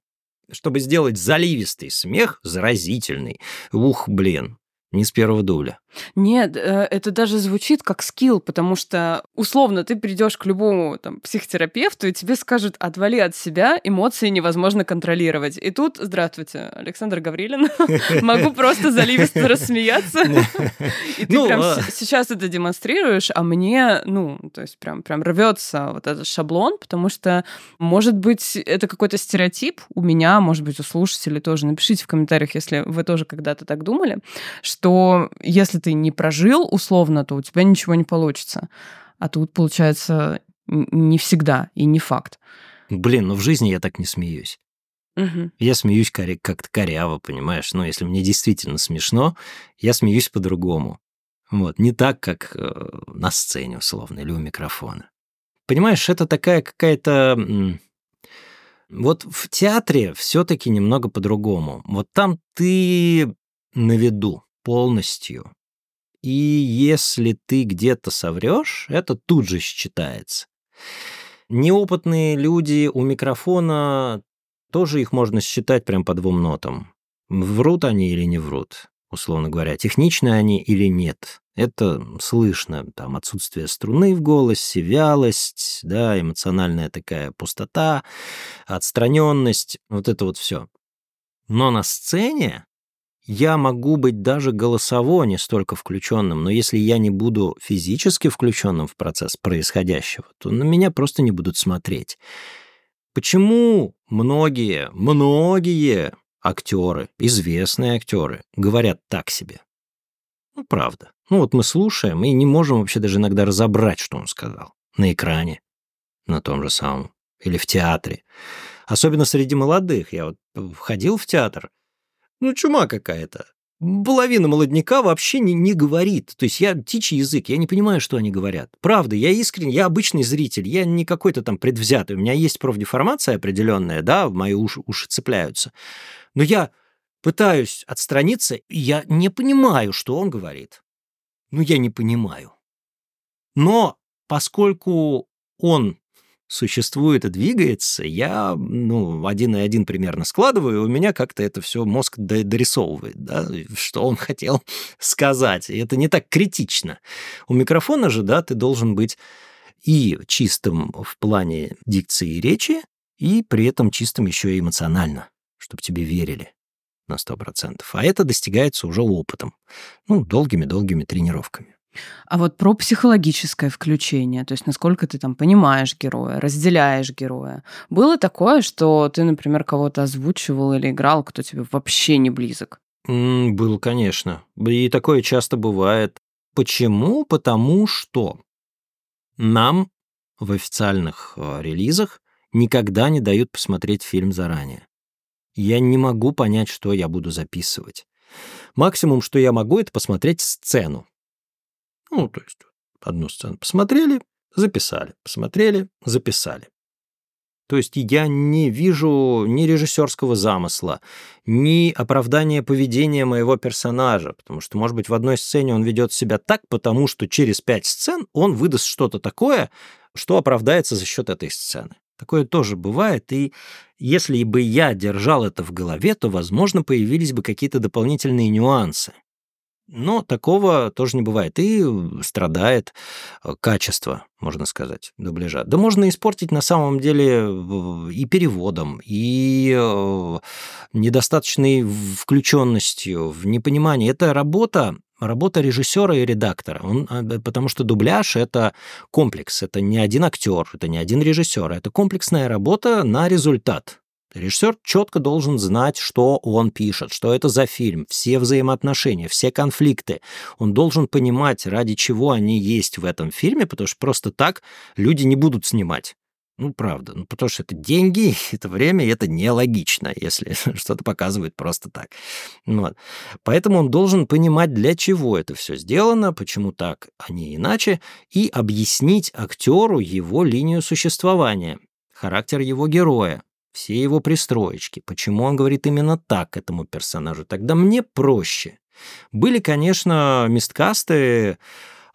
C: чтобы сделать заливистый смех, заразительный, ух, блин, не с первого дубля.
B: Нет, э, это даже звучит как скилл, потому что условно ты придешь к любому там, психотерапевту, и тебе скажут, отвали от себя, эмоции невозможно контролировать. И тут, здравствуйте, Александр Гаврилин, [laughs] могу просто заливисто рассмеяться. И ты
C: Ну,
B: прям
C: а-
B: сейчас это демонстрируешь, а мне, ну, то есть прям, прям рвется вот этот шаблон, потому что, может быть, это какой-то стереотип у меня, может быть, у слушателей тоже. Напишите в комментариях, если вы тоже когда-то так думали, что если ты не прожил условно, то у тебя ничего не получится. А тут, получается, не всегда и не факт.
C: Блин, ну в жизни я так не смеюсь.
B: Мгм.
C: Я смеюсь коря- как-то коряво, понимаешь? Но если мне действительно смешно, я смеюсь по-другому. Вот, не так, как э, на сцене, условно, или у микрофона. Понимаешь, это такая какая-то... Вот в театре все-таки немного по-другому. Вот там ты на виду полностью. И если ты где-то соврешь, это тут же считается. Неопытные люди у микрофона тоже их можно считать прям по двум нотам. Врут они или не врут, условно говоря. Техничны они или нет. Это слышно. Там отсутствие струны в голосе, вялость, да, эмоциональная такая пустота, отстраненность, вот это вот все. Но на сцене я могу быть даже голосово не столько включенным, но если я не буду физически включенным в процесс происходящего, то на меня просто не будут смотреть. Почему многие, многие актеры, известные актеры, говорят так себе? Ну, правда. Ну, вот мы слушаем и не можем вообще даже иногда разобрать, что он сказал. На экране, на том же самом, или в театре. Особенно среди молодых. Я вот ходил в театр, ну, чума какая-то. Половина молодняка вообще не, не говорит. То есть я птичий язык, я не понимаю, что они говорят. Правда, я искренне, я обычный зритель, я не какой-то там предвзятый. У меня есть профдеформация определенная, да, в мои уши, уши цепляются. Но я пытаюсь отстраниться, и я не понимаю, что он говорит. Ну, я не понимаю. Но поскольку он существует и двигается, я, ну, один и один примерно складываю, и у меня как-то это все мозг до- дорисовывает, да, что он [laughs] хотел сказать. И это не так критично. У микрофона же, да, ты должен быть и чистым в плане дикции и речи, и при этом чистым еще и эмоционально, чтобы тебе верили на 100%. А это достигается уже опытом, ну, долгими-долгими тренировками.
B: А вот про психологическое включение, то есть насколько ты там понимаешь героя, разделяешь героя. Было такое, что ты, например, кого-то озвучивал или играл, кто тебе вообще не близок?
C: М, Было, конечно. И такое часто бывает. Почему? Потому что нам в официальных э, релизах никогда не дают посмотреть фильм заранее. Я не могу понять, что я буду записывать. Максимум, что я могу, это посмотреть сцену. Ну, то есть одну сцену посмотрели, записали, посмотрели, записали. То есть я не вижу ни режиссерского замысла, ни оправдания поведения моего персонажа, потому что, может быть, в одной сцене он ведет себя так, потому что через пять сцен он выдаст что-то такое, что оправдается за счет этой сцены. Такое тоже бывает, и если бы я держал это в голове, то, возможно, появились бы какие-то дополнительные нюансы. Но такого тоже не бывает. И страдает э, качество, можно сказать, дубляжа. Да можно испортить на самом деле и переводом, и э, недостаточной включенностью, в непонимании. Это работа, работа режиссера и редактора. Он, э, потому что дубляж — это комплекс, это не один актер, это не один режиссер, это комплексная работа на результат. Режиссер четко должен знать, что он пишет, что это за фильм, все взаимоотношения, все конфликты. Он должен понимать, ради чего они есть в этом фильме, потому что просто так люди не будут снимать. Ну, правда. Ну, потому что это деньги, [laughs] это время, и это нелогично, если [laughs] что-то показывают просто так. Вот. Поэтому он должен понимать, для чего это все сделано, почему так, а не иначе, и объяснить актеру его линию существования, характер его героя, все его пристроечки, почему он говорит именно так этому персонажу. Тогда мне проще. Были, конечно, мисткасты,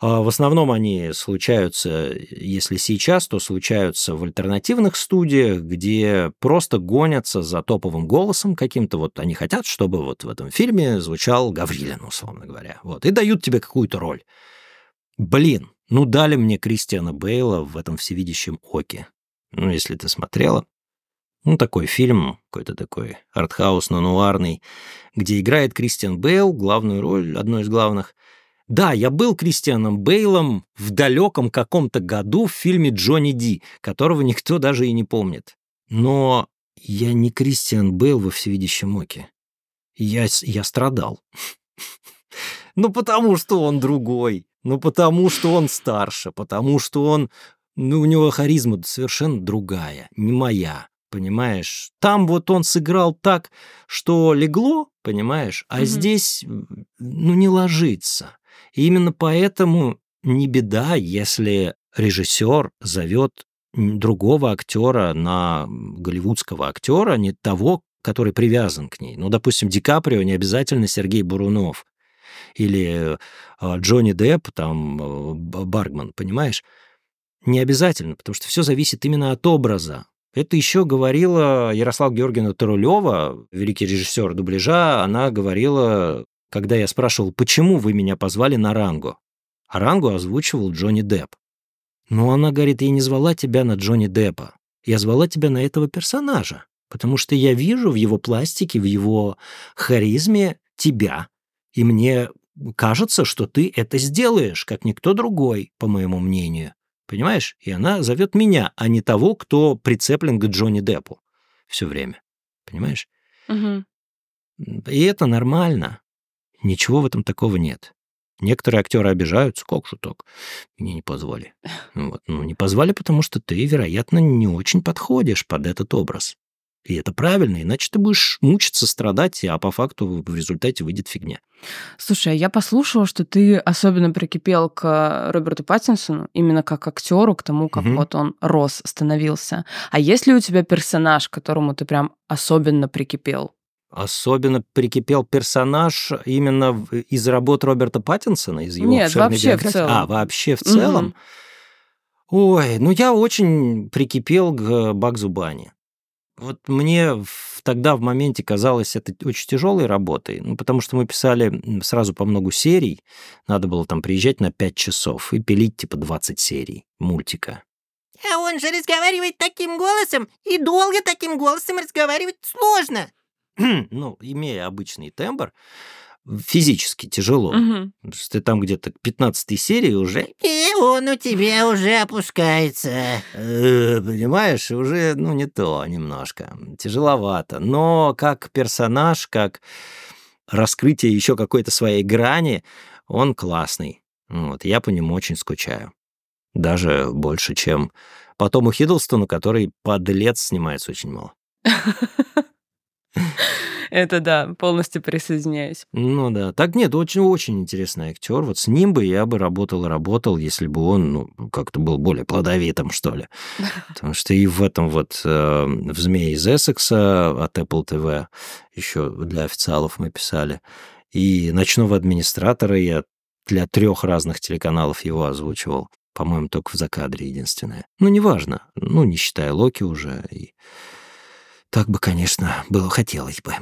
C: А В основном они случаются, если сейчас, то случаются в альтернативных студиях, где просто гонятся за топовым голосом каким-то. Вот они хотят, чтобы вот в этом фильме звучал Гаврилин, условно говоря. Вот, и дают тебе какую-то роль. Блин, ну дали мне Кристиана Бейла в этом всевидящем оке. Ну, если ты смотрела. Ну, такой фильм, какой-то такой артхаус-нуарный, где играет Кристиан Бейл, главную роль, одну из главных. Да, я был Кристианом Бейлом в далеком каком-то году в фильме Джонни Ди, которого никто даже и не помнит. Но я не Кристиан Бейл во всевидящем оке. Я, я страдал. [laughs] Ну, потому что он другой. Ну, потому что он старше. Потому что он... Ну, у него харизма совершенно другая, не моя понимаешь? Там вот он сыграл так, что легло, понимаешь, а
B: Мгм.
C: здесь, ну, не ложится. И именно поэтому не беда, если режиссер зовет другого актера на голливудского актера, не того, который привязан к ней. Ну, допустим, Ди Каприо не обязательно Сергей Бурунов или э, Джонни Депп, там, Б- Баргман, понимаешь? Не обязательно, потому что все зависит именно от образа. Это еще говорила Ярослав Георгиевна Тарулева, великий режиссер дубляжа. Она говорила, когда я спрашивал, почему вы меня позвали на Ранго. А Ранго озвучивал Джонни Депп. Но она говорит, я не звала тебя на Джонни Деппа. Я звала тебя на этого персонажа. Потому что я вижу в его пластике, в его харизме тебя. И мне кажется, что ты это сделаешь, как никто другой, по моему мнению. Понимаешь? И она зовет меня, а не того, кто прицеплен к Джонни Деппу все время. Понимаешь?
B: Мгм.
C: И это нормально. Ничего в этом такого нет. Некоторые актеры обижаются, как так? Мне не позвали. [laughs] Вот. Ну, не позвали, потому что ты, вероятно, не очень подходишь под этот образ. И это правильно, иначе ты будешь мучиться, страдать, а по факту в результате выйдет фигня.
B: Слушай, а я послушала, что ты особенно прикипел к Роберту Паттинсону, именно как актеру, к тому, как
C: Мгм.
B: вот он рос, становился. А есть ли у тебя персонаж, к которому ты прям особенно прикипел?
C: Особенно прикипел персонаж именно в- из работ Роберта Паттинсона, из его
B: Нет, вообще в
C: биографии?
B: целом.
C: А, вообще в
B: Мгм.
C: целом? Ой, ну я очень прикипел к Багзу Бани. Вот мне тогда в моменте казалось это очень тяжелой работой, ну, потому что мы писали сразу по много серий, надо было там приезжать на 5 часов и пилить типа 20 серий мультика.
D: А он же разговаривает таким голосом, и долго таким голосом разговаривать сложно. [clears throat]
C: ну, имея обычный тембр, физически тяжело. Что ты там где-то к 15 серии уже,
D: И он у тебя уже опускается.
C: э, понимаешь, уже, ну, не то немножко. Тяжеловато. Но как персонаж, как раскрытие еще какой-то своей грани, он классный. Вот, я по нему очень скучаю. Даже больше, чем по Тому Хиддлстону, который подлец снимается очень мало. [laughs]
B: Это да, полностью присоединяюсь.
C: Ну да. Так нет, очень-очень интересный актер. Вот с ним бы я бы работал и работал, если бы он ну, как-то был более плодовитым, что ли. [laughs] Потому что и в этом вот э, в «Змее из Эссекса» от Apple TV еще для официалов мы писали. И «Ночного администратора» я для трех разных телеканалов его озвучивал. По-моему, только в закадре единственное. Ну, неважно. Ну, не считая Локи уже. И так бы, конечно, было хотелось бы.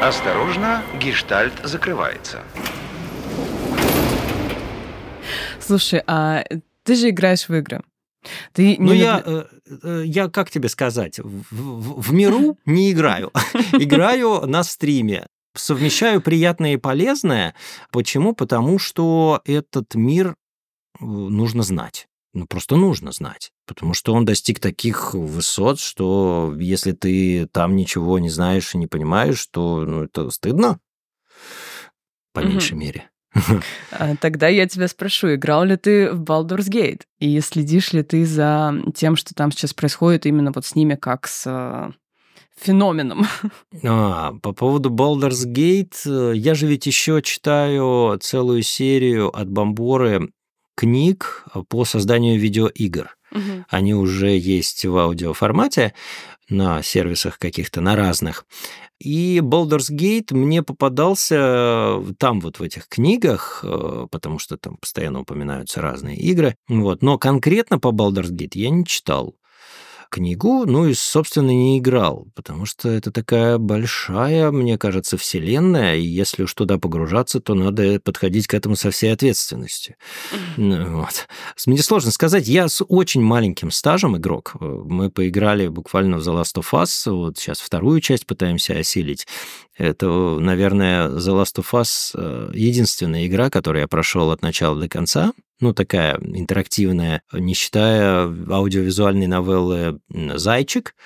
A: Осторожно, гештальт закрывается.
B: Слушай, а ты же играешь в игры. Ты
C: Ну,
B: не
C: я, э, э, я, как тебе сказать, в, в- в миру не играю. [laughs] Играю на стриме. Совмещаю приятное и полезное. Почему? Потому что этот мир э, нужно знать. Ну, просто нужно знать. Потому что он достиг таких высот, что если ты там ничего не знаешь и не понимаешь, то ну, это стыдно. По меньшей мере.
B: А, Тогда я тебя спрошу, играл ли ты в Baldur's Gate? И следишь ли ты за тем, что там сейчас происходит именно вот с ними, как с э, феноменом? [laughs]
C: А, по поводу Baldur's Gate, э, я же ведь еще читаю целую серию от Бомборы книг по созданию видеоигр. Они уже есть в аудиоформате. на сервисах каких-то, на разных. И Baldur's Gate мне попадался там вот в этих книгах, э, потому что там постоянно упоминаются разные игры. Вот. Но конкретно по Baldur's Gate я не читал книгу, ну и, собственно, не играл, потому что это такая большая, мне кажется, вселенная, и если уж туда погружаться, то надо подходить к этому со всей ответственностью. Ну вот. Мне сложно сказать, я с очень маленьким стажем игрок. Мы поиграли буквально в The Last of Us, вот сейчас вторую часть пытаемся осилить. Это, наверное, The Last of Us э, единственная игра, которую я прошел от начала до конца. Ну, такая интерактивная, не считая аудиовизуальной новеллы «Зайчик»,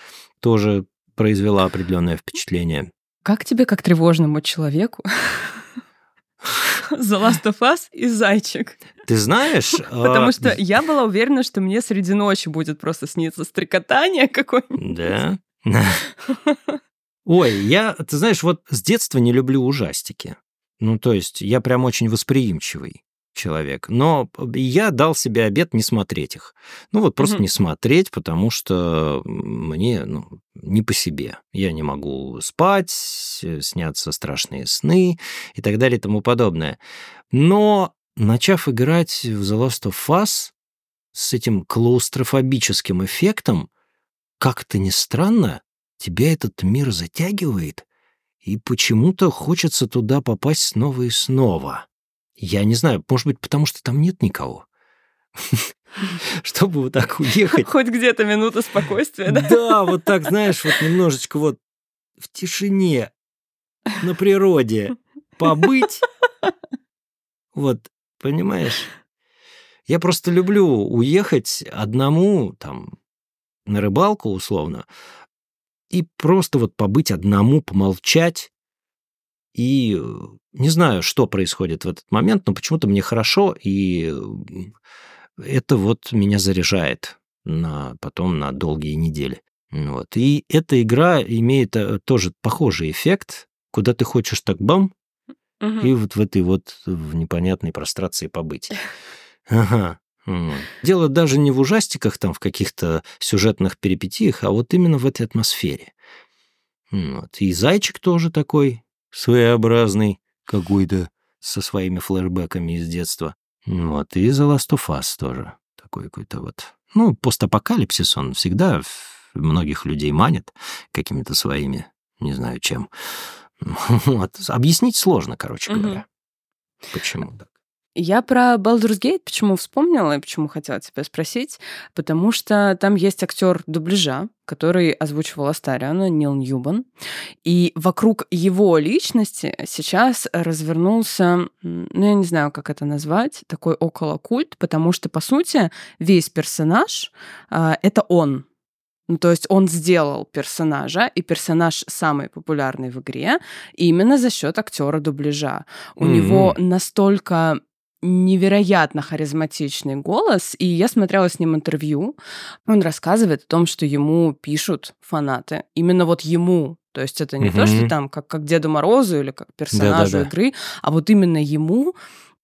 C: тоже произвела определенное впечатление.
B: Как тебе, как тревожному человеку, The Last of Us и Зайчик.
C: Ты знаешь... [laughs]
B: Потому а, что я была уверена, что мне среди ночи будет просто сниться стрекотание какое-нибудь.
C: Да? [laughs] Ой, я, ты знаешь, вот с детства не люблю ужастики. Ну, то есть я прям очень восприимчивый человек. Но я дал себе обед не смотреть их. Ну вот просто mm-hmm. не смотреть, потому что мне ну, не по себе. Я не могу спать, снятся страшные сны и так далее и тому подобное. Но начав играть в The Last of Us с этим клаустрофобическим эффектом, как-то не странно, тебя этот мир затягивает, и почему-то хочется туда попасть снова и снова. Я не знаю, может быть, потому что там нет никого. [laughs] Чтобы вот так уехать.
B: Хоть где-то минута спокойствия, да?
C: Да, вот так, знаешь, вот немножечко вот в тишине, на природе побыть. Вот, понимаешь? Я просто люблю уехать одному, там, на рыбалку условно, и просто вот побыть одному, помолчать. И э, не знаю, что происходит в этот момент, но почему-то мне хорошо, и это вот меня заряжает на, потом на долгие недели. Вот. И эта игра имеет э, тоже похожий эффект, куда ты хочешь так бам, угу. и вот в этой вот в непонятной прострации побыть. [laughs] Ага. Дело даже не в ужастиках, там, в каких-то сюжетных перипетиях, а вот именно в этой атмосфере. Вот. И зайчик тоже такой своеобразный какой-то, со своими флешбэками из детства. Вот. И The Last of Us тоже такой какой-то вот... Ну, постапокалипсис, он всегда многих людей манит какими-то своими, не знаю чем. [laughs] Вот. Объяснить сложно, короче говоря. Почему так?
B: Я про Baldur's Gate почему вспомнила и почему хотела тебя спросить, потому что там есть актер дубляжа, который озвучивал Астариана, Нил Ньюбан. И вокруг его личности сейчас развернулся, ну, я не знаю, как это назвать, такой около культ, потому что, по сути, весь персонаж э, — это он. Ну, то есть он сделал персонажа, и персонаж самый популярный в игре именно за счет актера дубляжа. У mm-hmm. него настолько невероятно харизматичный голос, и я смотрела с ним интервью. Он рассказывает о том, что ему пишут фанаты. Именно вот ему. То есть это не угу. то, что там как, как Деду Морозу или как персонажу Да-да-да. игры, а вот именно ему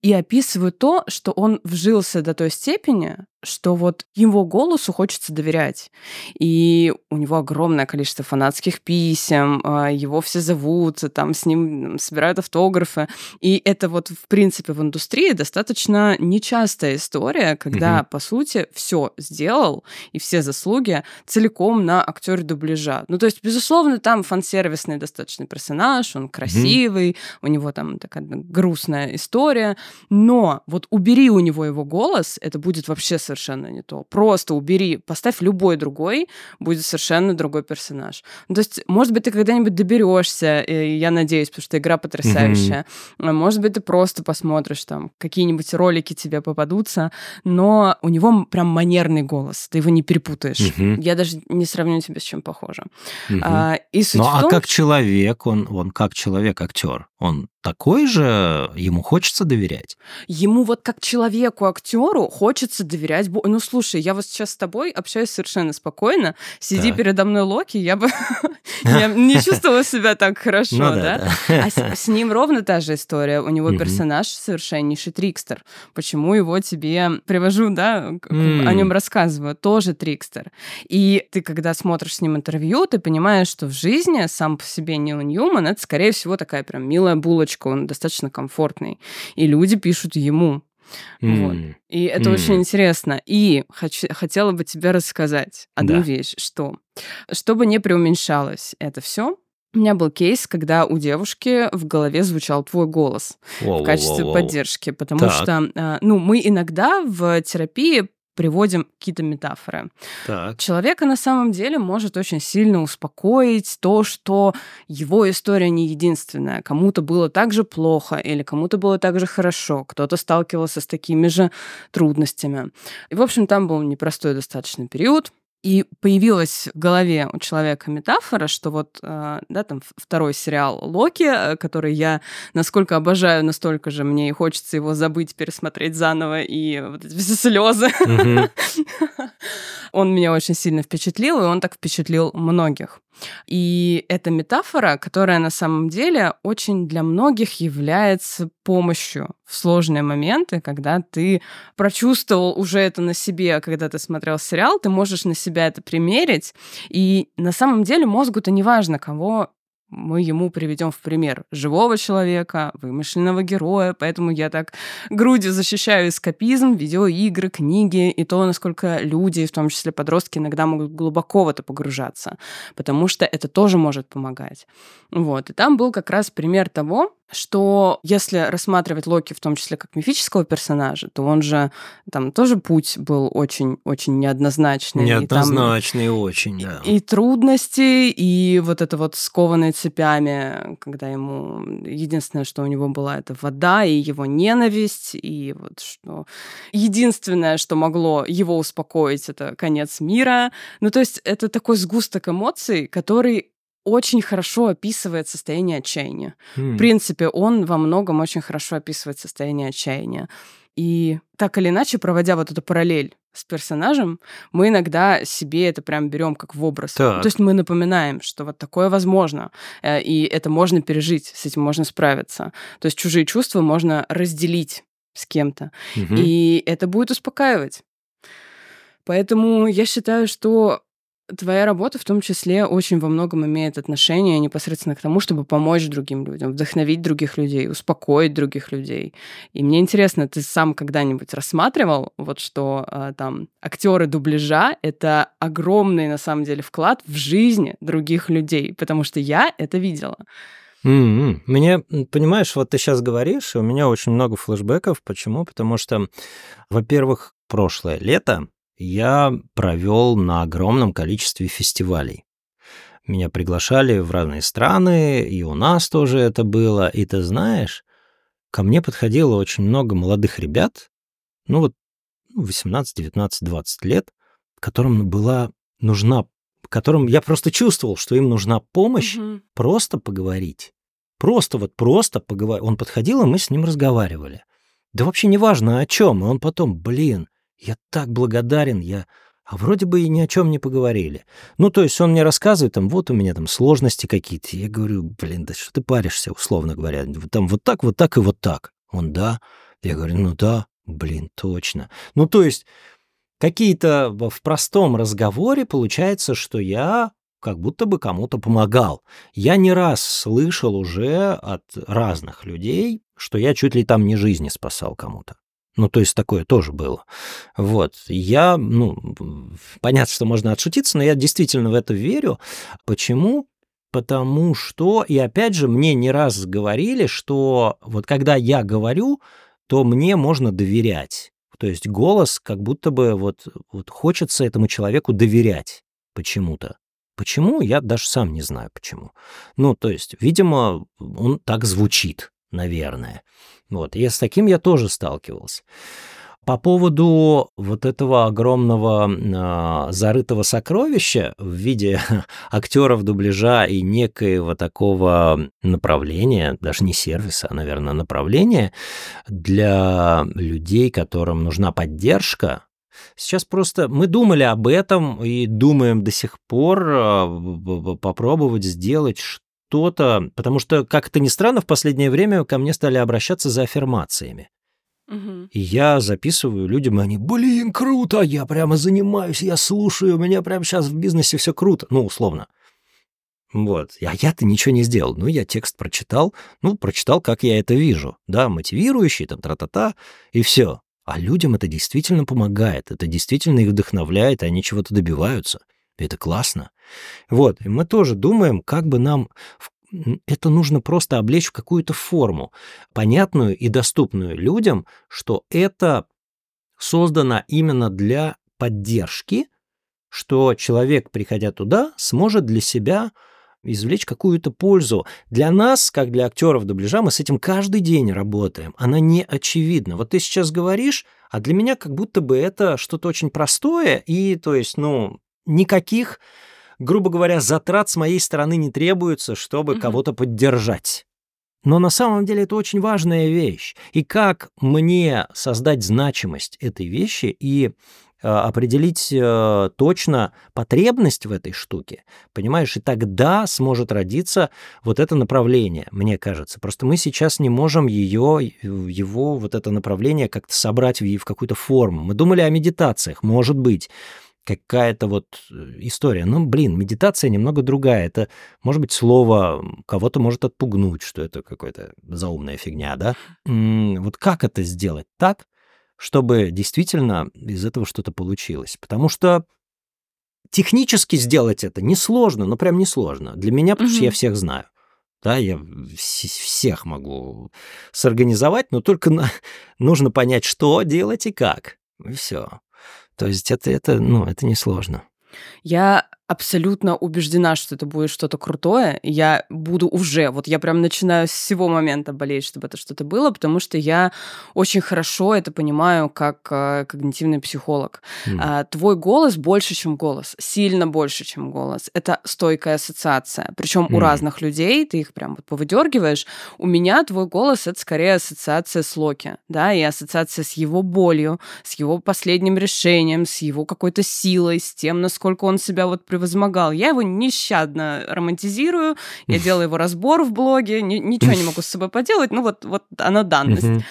B: и описывают то, что он вжился до той степени, что вот его голосу хочется доверять. И у него огромное количество фанатских писем, а, его все зовут, там с ним собирают автографы. И это вот, в принципе, в индустрии достаточно нечастая история, когда, угу. по сути, все сделал, и все заслуги целиком на актере дубляжа. Ну, то есть, безусловно, там фан-сервисный достаточно персонаж, он красивый, угу. у него там такая грустная история, но вот убери у него его голос, это будет вообще совершенно не то. Просто убери, поставь любой другой, будет совершенно другой персонаж. Ну, то есть, может быть, ты когда-нибудь доберешься, я надеюсь, потому что игра потрясающая. Mm-hmm. Может быть, ты просто посмотришь там, какие-нибудь ролики тебе попадутся, но у него прям манерный голос, ты его не перепутаешь. Mm-hmm. Я даже не сравню тебя с чем похоже.
C: Mm-hmm. А, и суть ну, а том, а как человек, он, он как человек, актер, он такой же, ему хочется доверять.
B: Ему вот как человеку, актеру хочется доверять. Ну, слушай, я вот сейчас с тобой общаюсь совершенно спокойно. Сиди
C: Так.
B: передо мной Локи, я бы [laughs] не чувствовала себя так хорошо,
C: Ну
B: да? А с, ним ровно та же история. У него персонаж совершеннейший трикстер. Почему его тебе привожу, да, о нем рассказываю? Тоже трикстер. И ты, когда смотришь с ним интервью, ты понимаешь, что в жизни сам по себе Нил Ньюман это, скорее всего, такая прям милая булочка, он достаточно комфортный. И люди пишут ему. Вот.
C: М,
B: И это очень
C: М.
B: интересно. И хочу- хотела бы тебе рассказать одну
C: Да.
B: вещь, что чтобы не преуменьшалось это все, у меня был кейс, когда у девушки в голове звучал твой голос в качестве
C: воу-воу-воу.
B: поддержки, потому
C: Так.
B: что, а, ну, мы иногда в терапии приводим какие-то метафоры.
C: Так.
B: Человека на самом деле может очень сильно успокоить то, что его история не единственная. Кому-то было так же плохо или кому-то было так же хорошо, кто-то сталкивался с такими же трудностями. И, в общем, там был непростой достаточно период. И появилась в голове у человека метафора, что вот, э, да, там второй сериал Локи, э, который я насколько обожаю, настолько же мне и хочется его забыть, пересмотреть заново, и вот эти все слезы. [laughs] Он меня очень сильно впечатлил, и он так впечатлил многих. И эта метафора, которая на самом деле очень для многих является помощью в сложные моменты, когда ты прочувствовал уже это на себе, когда ты смотрел сериал, ты можешь на себя это примерить. И на самом деле мозгу-то не важно, кого мы ему приведем в пример живого человека, вымышленного героя, поэтому я так грудью защищаю эскапизм, видеоигры, книги и то, насколько люди, в том числе подростки, иногда могут глубоко в это погружаться, потому что это тоже может помогать. Вот. И там был как раз пример того, что если рассматривать Локи в том числе как мифического персонажа, то он же там тоже путь был очень-очень неоднозначный. и там-
C: Неоднозначный очень, да.
B: и трудности, и вот это вот скованные цепями, когда ему единственное, что у него была, это вода и его ненависть, и вот что единственное, что могло его успокоить, это конец мира. Ну, то есть это такой сгусток эмоций, который очень хорошо описывает состояние отчаяния.
C: М.
B: В принципе, он во многом очень хорошо описывает состояние отчаяния. И так или иначе, проводя вот эту параллель с персонажем, мы иногда себе это прям берем как в образ.
C: Так.
B: То есть мы напоминаем, что вот такое возможно, э, и это можно пережить, с этим можно справиться. То есть чужие чувства можно разделить с кем-то,
C: Мгм.
B: и это будет успокаивать. Поэтому я считаю, что твоя работа в том числе очень во многом имеет отношение непосредственно к тому, чтобы помочь другим людям, вдохновить других людей, успокоить других людей. И мне интересно, ты сам когда-нибудь рассматривал, вот что а, там актеры дубляжа — это огромный на самом деле вклад в жизни других людей, потому что я это видела.
C: М-м. Мне, понимаешь, вот ты сейчас говоришь, и у меня очень много флешбеков. Почему? Потому что, во-первых, прошлое лето я провел на огромном количестве фестивалей. Меня приглашали в разные страны, и у нас тоже это было. И ты знаешь, ко мне подходило очень много молодых ребят, ну вот ну, 18, 19, 20 лет, которым была нужна, которым я просто чувствовал, что им нужна помощь
B: Мгм.
C: просто поговорить. Просто вот просто поговорить. Он подходил, и мы с ним разговаривали. Да вообще не важно о чем. И он потом, блин, я так благодарен, я... А вроде бы и ни о чем не поговорили. Ну, то есть он мне рассказывает, там, вот у меня там сложности какие-то. Я говорю, блин, да что ты паришься, условно говоря. Там вот так, вот так и вот так. Он, да. Я говорю, ну да, блин, точно. Ну, то есть какие-то в простом разговоре получается, что я как будто бы кому-то помогал. Я не раз слышал уже от разных людей, что я чуть ли там не жизни спасал кому-то. Ну, то есть такое тоже было. Вот. Я, ну, понятно, что можно отшутиться, но я действительно в это верю. Почему? Потому что, и опять же, мне не раз говорили, что вот когда я говорю, то мне можно доверять. То есть голос как будто бы вот, вот хочется этому человеку доверять почему-то. Почему, я даже сам не знаю почему. Ну, то есть, видимо, он так звучит, наверное. Вот, и с таким я тоже сталкивался. По поводу вот этого огромного э, зарытого сокровища в виде [laughs] актеров дубляжа и некоего такого направления, даже не сервиса, а, наверное, направления для людей, которым нужна поддержка, Сейчас просто мы думали об этом и думаем до сих пор э, попробовать сделать что-то, потому что, как это ни странно, в последнее время ко мне стали обращаться за аффирмациями.
B: Мгм.
C: И я записываю людям, и они, блин, круто, я прямо занимаюсь, я слушаю, у меня прямо сейчас в бизнесе все круто, ну, условно. Вот. А я-то ничего не сделал. Ну, я текст прочитал, ну, прочитал, как я это вижу. Да, мотивирующий, там, тра-та-та, и все. А людям это действительно помогает, это действительно их вдохновляет, и они чего-то добиваются. Это классно. Вот, и мы тоже думаем, как бы нам это нужно просто облечь в какую-то форму, понятную и доступную людям, что это создано именно для поддержки, что человек, приходя туда, сможет для себя извлечь какую-то пользу. Для нас, как для актеров дубляжа, мы с этим каждый день работаем. Она не очевидна. Вот ты сейчас говоришь, а для меня как будто бы это что-то очень простое, и, то есть, ну, никаких, грубо говоря, затрат с моей стороны не требуется, чтобы
B: Мгм.
C: кого-то поддержать. Но на самом деле это очень важная вещь. И как мне создать значимость этой вещи и э, определить э, точно потребность в этой штуке, понимаешь, и тогда сможет родиться вот это направление, мне кажется. Просто мы сейчас не можем ее, его вот это направление как-то собрать в, в какую-то форму. Мы думали о медитациях, может быть, какая-то вот э, история. Ну, блин, медитация немного другая. Это, может быть, слово кого-то может отпугнуть, что это какая-то заумная фигня, да? Вот как это сделать так, чтобы действительно из этого что-то получилось? Потому что технически сделать это несложно, ну прям несложно. Для меня, потому что я всех знаю. Да, я вс- всех могу сорганизовать, но только на- [laughs] нужно понять, что делать и как. И все. То есть это, это, ну, это несложно.
B: Я абсолютно убеждена, что это будет что-то крутое. Я буду уже, вот я прям начинаю с всего момента болеть, чтобы это что-то было, потому что я очень хорошо это понимаю как э, когнитивный психолог.
C: М.
B: А, твой голос больше, чем голос, сильно больше, чем голос. Это стойкая ассоциация. Причем у
C: М.
B: разных людей, ты их прям вот повыдергиваешь. У меня твой голос это скорее ассоциация с Локи, да, и ассоциация с его болью, с его последним решением, с его какой-то силой, с тем, насколько он себя вот превозмогал. Я его нещадно романтизирую, я делаю его разбор в блоге, ни- ничего не могу с собой поделать, ну вот, вот она данность.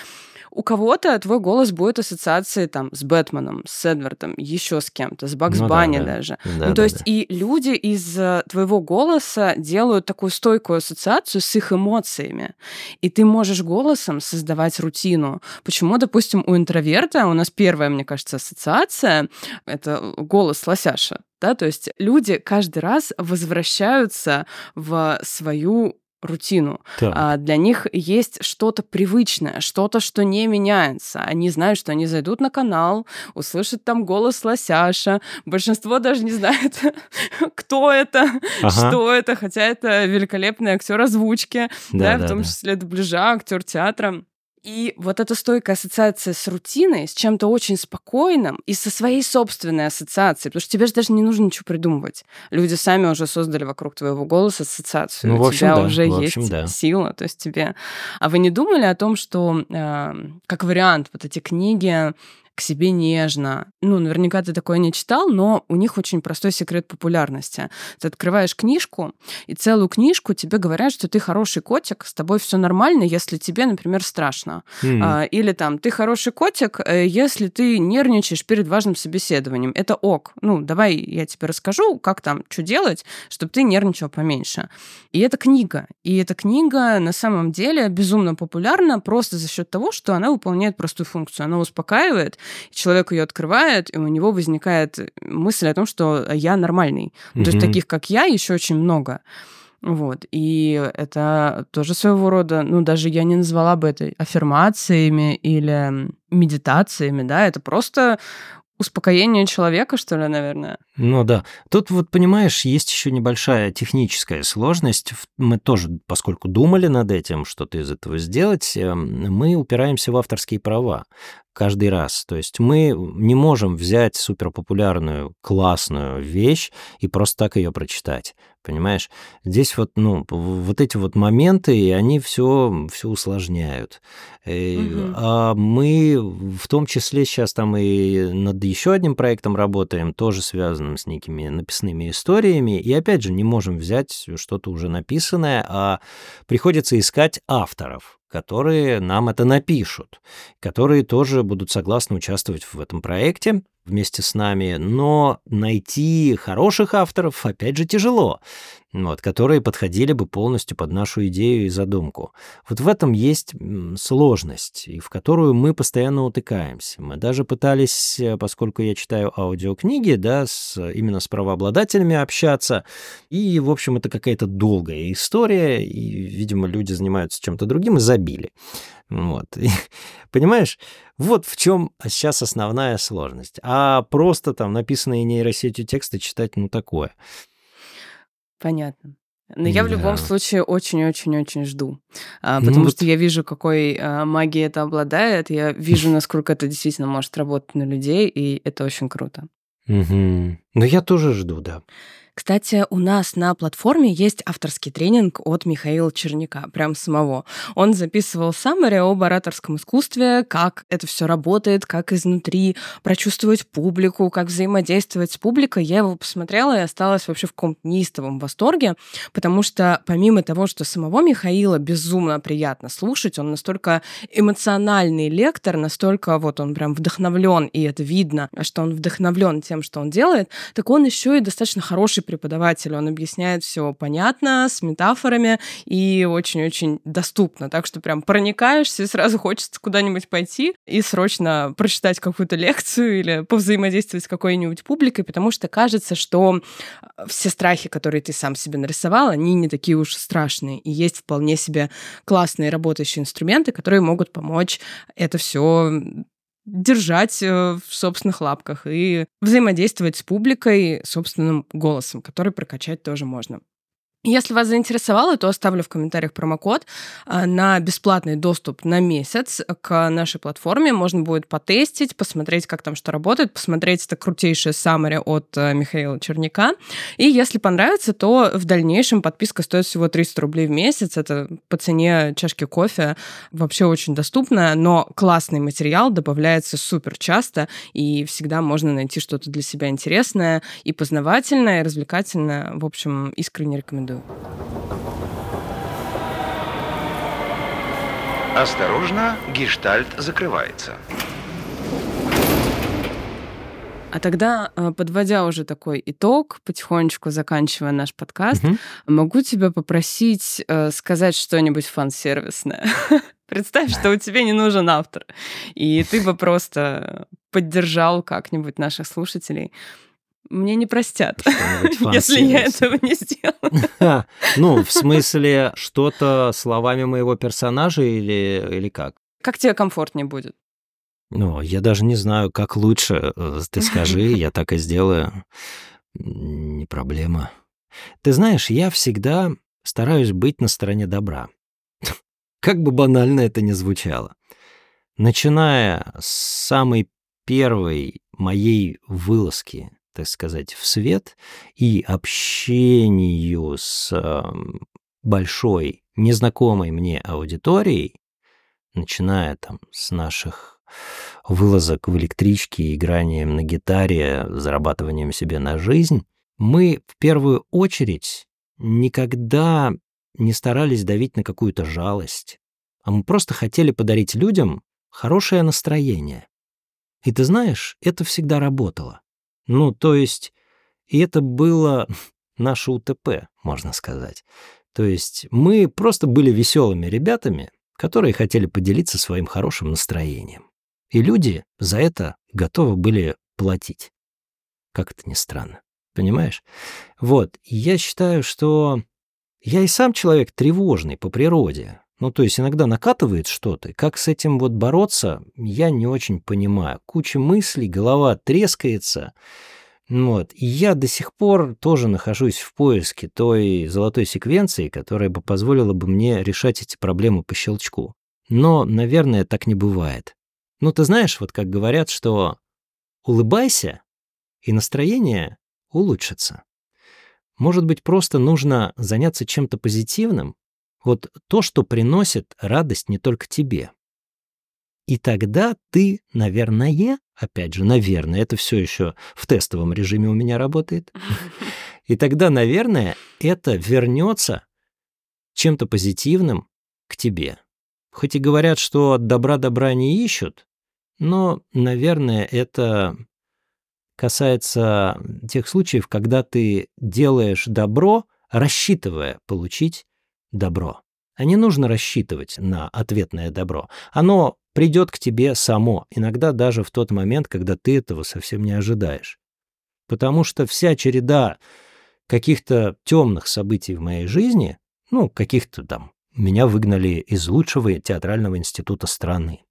B: У кого-то твой голос будет ассоциацией там с Бэтменом, с Эдвардом, еще с кем-то, с Бакс
C: Ну
B: Банни
C: да.
B: даже.
C: Да,
B: ну, то
C: да,
B: есть
C: да.
B: и люди из э, твоего голоса делают такую стойкую ассоциацию с их эмоциями. И ты можешь голосом создавать рутину. Почему, допустим, у интроверта у нас первая, мне кажется, ассоциация — это голос лосяша. Да? То есть люди каждый раз возвращаются в свою рутину.
C: Так.
B: А, для них есть что-то привычное, что-то, что не меняется. Они знают, что они зайдут на канал, услышат там голос лосяша. Большинство даже не знает, [laughs] кто это,
C: Ага.
B: что это, хотя это великолепный актер озвучки, да,
C: Да,
B: в том
C: да.
B: числе дубляжа, актер театра. И вот эта стойкая ассоциация с рутиной, с чем-то очень спокойным и со своей собственной ассоциацией, потому что тебе же даже не нужно ничего придумывать. Люди сами уже создали вокруг твоего голоса ассоциацию.
C: Ну,
B: У
C: общем,
B: тебя
C: да,
B: уже
C: в
B: есть
C: общем, да.
B: сила, то есть тебе... А вы не думали о том, что э, как вариант вот эти книги к себе нежно. Ну, наверняка ты такое не читал, но у них очень простой секрет популярности. Ты открываешь книжку, и целую книжку тебе говорят, что ты хороший котик, с тобой все нормально, если тебе, например, страшно.
C: М.
B: А, или там, ты хороший котик, э, если ты нервничаешь перед важным собеседованием. Это ок. Ну, давай я тебе расскажу, как там, что делать, чтобы ты нервничал поменьше. И это книга. И эта книга на самом деле безумно популярна просто за счет того, что она выполняет простую функцию. Она успокаивает, человек ее открывает, и у него возникает мысль о том, что я нормальный. То есть таких, как я, еще очень много. Вот. И это тоже своего рода, ну, даже я не назвала бы это аффирмациями или медитациями, да, это просто успокоение человека, что ли, наверное.
C: Ну да. Тут вот, понимаешь, есть еще небольшая техническая сложность. Мы тоже, поскольку думали над этим, что-то из этого сделать, эм, мы упираемся в авторские права. Каждый раз. То есть мы не можем взять суперпопулярную, классную вещь и просто так ее прочитать. Понимаешь? Здесь вот, ну, вот эти вот моменты, и они все, все усложняют. Угу. А мы в том числе сейчас там и над еще одним проектом работаем, тоже связанным с некими написными историями. И опять же, не можем взять что-то уже написанное, а приходится искать авторов которые нам это напишут, которые тоже будут согласны участвовать в этом проекте вместе с нами, но найти хороших авторов, опять же, тяжело вот, которые подходили бы полностью под нашу идею и задумку. Вот в этом есть сложность, и в которую мы постоянно утыкаемся. Мы даже пытались, э, поскольку я читаю аудиокниги, да, с, именно с правообладателями общаться, и, в общем, это какая-то долгая история, и, видимо, люди занимаются чем-то другим и забили. Вот. [laughs] И, понимаешь, вот в чем сейчас основная сложность. А просто там написанные нейросетью тексты читать, ну, такое.
B: Понятно. Но я в любом случае очень-очень-очень жду. А, ну потому ну, что вот... я вижу, какой а, магией это обладает. Я вижу, насколько это действительно может работать на людей, и это очень круто.
C: Угу. Но я тоже жду, да.
B: Кстати, у нас на платформе есть авторский тренинг от Михаила Черняка, прям самого. Он записывал саммари об ораторском искусстве, как это все работает, как изнутри прочувствовать публику, как взаимодействовать с публикой. Я его посмотрела и осталась вообще в каком-то неистовом восторге, потому что помимо того, что самого Михаила безумно приятно слушать, он настолько эмоциональный лектор, настолько вот он прям вдохновлен, и это видно, что он вдохновлен тем, что он делает, так он еще и достаточно хороший преподаватель. Он объясняет все понятно, с метафорами и очень-очень доступно. Так что прям проникаешься, и сразу хочется куда-нибудь пойти и срочно прочитать какую-то лекцию или повзаимодействовать с какой-нибудь публикой, потому что кажется, что э, все страхи, которые ты сам себе нарисовал, они не такие уж страшные. И есть вполне себе классные работающие инструменты, которые могут помочь это все держать э, в собственных лапках и взаимодействовать с публикой собственным голосом, который прокачать тоже можно. Если вас заинтересовало, то оставлю в комментариях промокод а, на бесплатный доступ на месяц к нашей платформе. Можно будет потестить, посмотреть, как там что работает, посмотреть это крутейшее summary от э, Михаила Черняка. И если понравится, то в дальнейшем подписка стоит всего 300 рублей в месяц. Это по цене чашки кофе. Вообще очень доступно, но классный материал добавляется супер часто, и всегда можно найти что-то для себя интересное и познавательное, и развлекательное. В общем, искренне рекомендую.
A: Осторожно, гештальт закрывается.
B: А тогда, э, подводя уже такой итог, потихонечку заканчивая наш подкаст, угу. могу тебя попросить э, сказать что-нибудь фан-сервисное. [laughs] Представь, что у тебя не нужен автор, и ты бы просто поддержал как-нибудь наших слушателей мне не простят, [laughs] если я этого не сделаю. [laughs]
C: Ну, в смысле, что-то словами моего персонажа или, или как?
B: Как тебе комфортнее будет?
C: Ну, я даже не знаю, как лучше. Э, ты скажи, [laughs] я так и сделаю. Не проблема. Ты знаешь, я всегда стараюсь быть на стороне добра. Как бы банально это ни звучало. Начиная с самой первой моей вылазки так сказать, в свет и общению с большой, незнакомой мне аудиторией, начиная там с наших вылазок в электричке, игранием на гитаре, зарабатыванием себе на жизнь, мы в первую очередь никогда не старались давить на какую-то жалость, а мы просто хотели подарить людям хорошее настроение. И ты знаешь, это всегда работало. Ну, то есть, и это было [laughs] наше УТП, можно сказать. То есть мы просто были веселыми ребятами, которые хотели поделиться своим хорошим настроением. И люди за это готовы были платить. Как это ни странно. Понимаешь? Вот, я считаю, что я и сам человек тревожный по природе. Ну, то есть иногда накатывает что-то. Как с этим вот бороться, я не очень понимаю. Куча мыслей, голова трескается. Вот. И я до сих пор тоже нахожусь в поиске той золотой секвенции, которая бы позволила бы мне решать эти проблемы по щелчку. Но, наверное, так не бывает. Ну, ты знаешь, вот как говорят, что улыбайся, и настроение улучшится. Может быть, просто нужно заняться чем-то позитивным, вот то, что приносит радость не только тебе. И тогда ты, наверное, опять же, наверное, это все еще в тестовом режиме у меня работает, [laughs] и тогда, наверное, это вернется чем-то позитивным к тебе. Хоть и говорят, что от добра добра не ищут, но, наверное, это касается тех случаев, когда ты делаешь добро, рассчитывая получить добро. А не нужно рассчитывать на ответное добро. Оно придет к тебе само, иногда даже в тот момент, когда ты этого совсем не ожидаешь. Потому что вся череда каких-то темных событий в моей жизни, ну, каких-то там, меня выгнали из лучшего театрального института страны.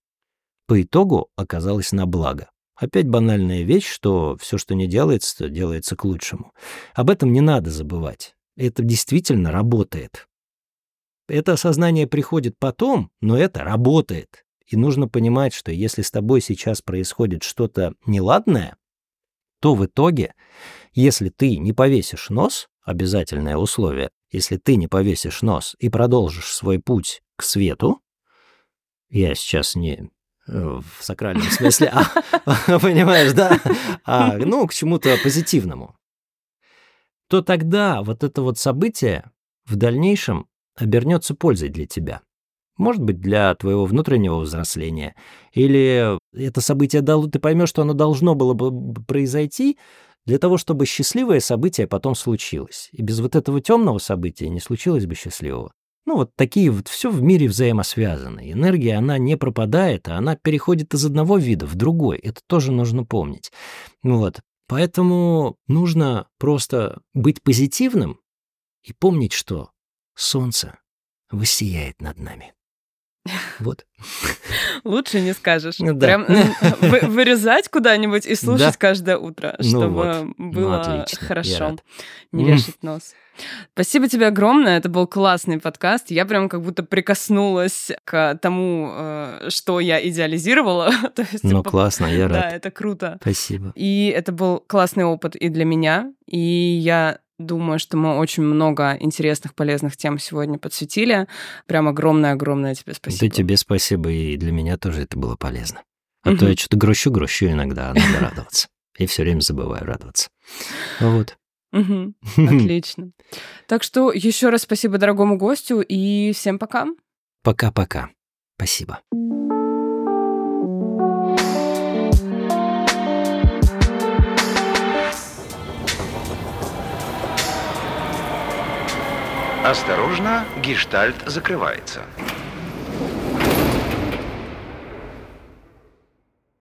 C: По итогу оказалось на благо. Опять банальная вещь, что все, что не делается, делается к лучшему. Об этом не надо забывать. Это действительно работает. Это осознание приходит потом, но это работает. И нужно понимать, что если с тобой сейчас происходит что-то неладное, то в итоге, если ты не повесишь нос, обязательное условие, если ты не повесишь нос и продолжишь свой путь к свету, я сейчас не Э, в сакральном смысле, а, [laughs] понимаешь, да, а, ну, к чему-то позитивному, то тогда вот это вот событие в дальнейшем обернется пользой для тебя. Может быть, для твоего внутреннего взросления. Или это событие, ты поймешь, что оно должно было бы произойти для того, чтобы счастливое событие потом случилось. И без вот этого темного события не случилось бы счастливого. Ну, вот такие вот, все в мире взаимосвязано. Энергия, она не пропадает, а она переходит из одного вида в другой. Это тоже нужно помнить. Вот. Поэтому нужно просто быть позитивным и помнить, что солнце воссияет над нами. [laughs] Вот.
B: Лучше не скажешь.
C: Да.
B: Прям [laughs] вырезать куда-нибудь и слушать да. каждое утро,
C: ну
B: чтобы
C: вот.
B: было
C: ну, отлично.
B: хорошо. Не вешать нос. Спасибо тебе огромное, это был классный подкаст. Я прям как будто прикоснулась к тому, э, что я идеализировала. [laughs] Есть,
C: ну, типа, классно, я рад.
B: Да, это круто.
C: Спасибо.
B: И это был классный опыт и для меня, и я Думаю, что мы очень много интересных, полезных тем сегодня подсветили. Прям огромное-огромное тебе спасибо.
C: Да тебе спасибо, и для меня тоже это было полезно. А то я что-то грущу-грущу иногда, а надо радоваться. И все время забываю радоваться. Вот. [laughs]
B: Отлично. Так что еще раз спасибо дорогому гостю и всем пока.
C: Пока-пока. Спасибо.
A: Осторожно, гештальт закрывается.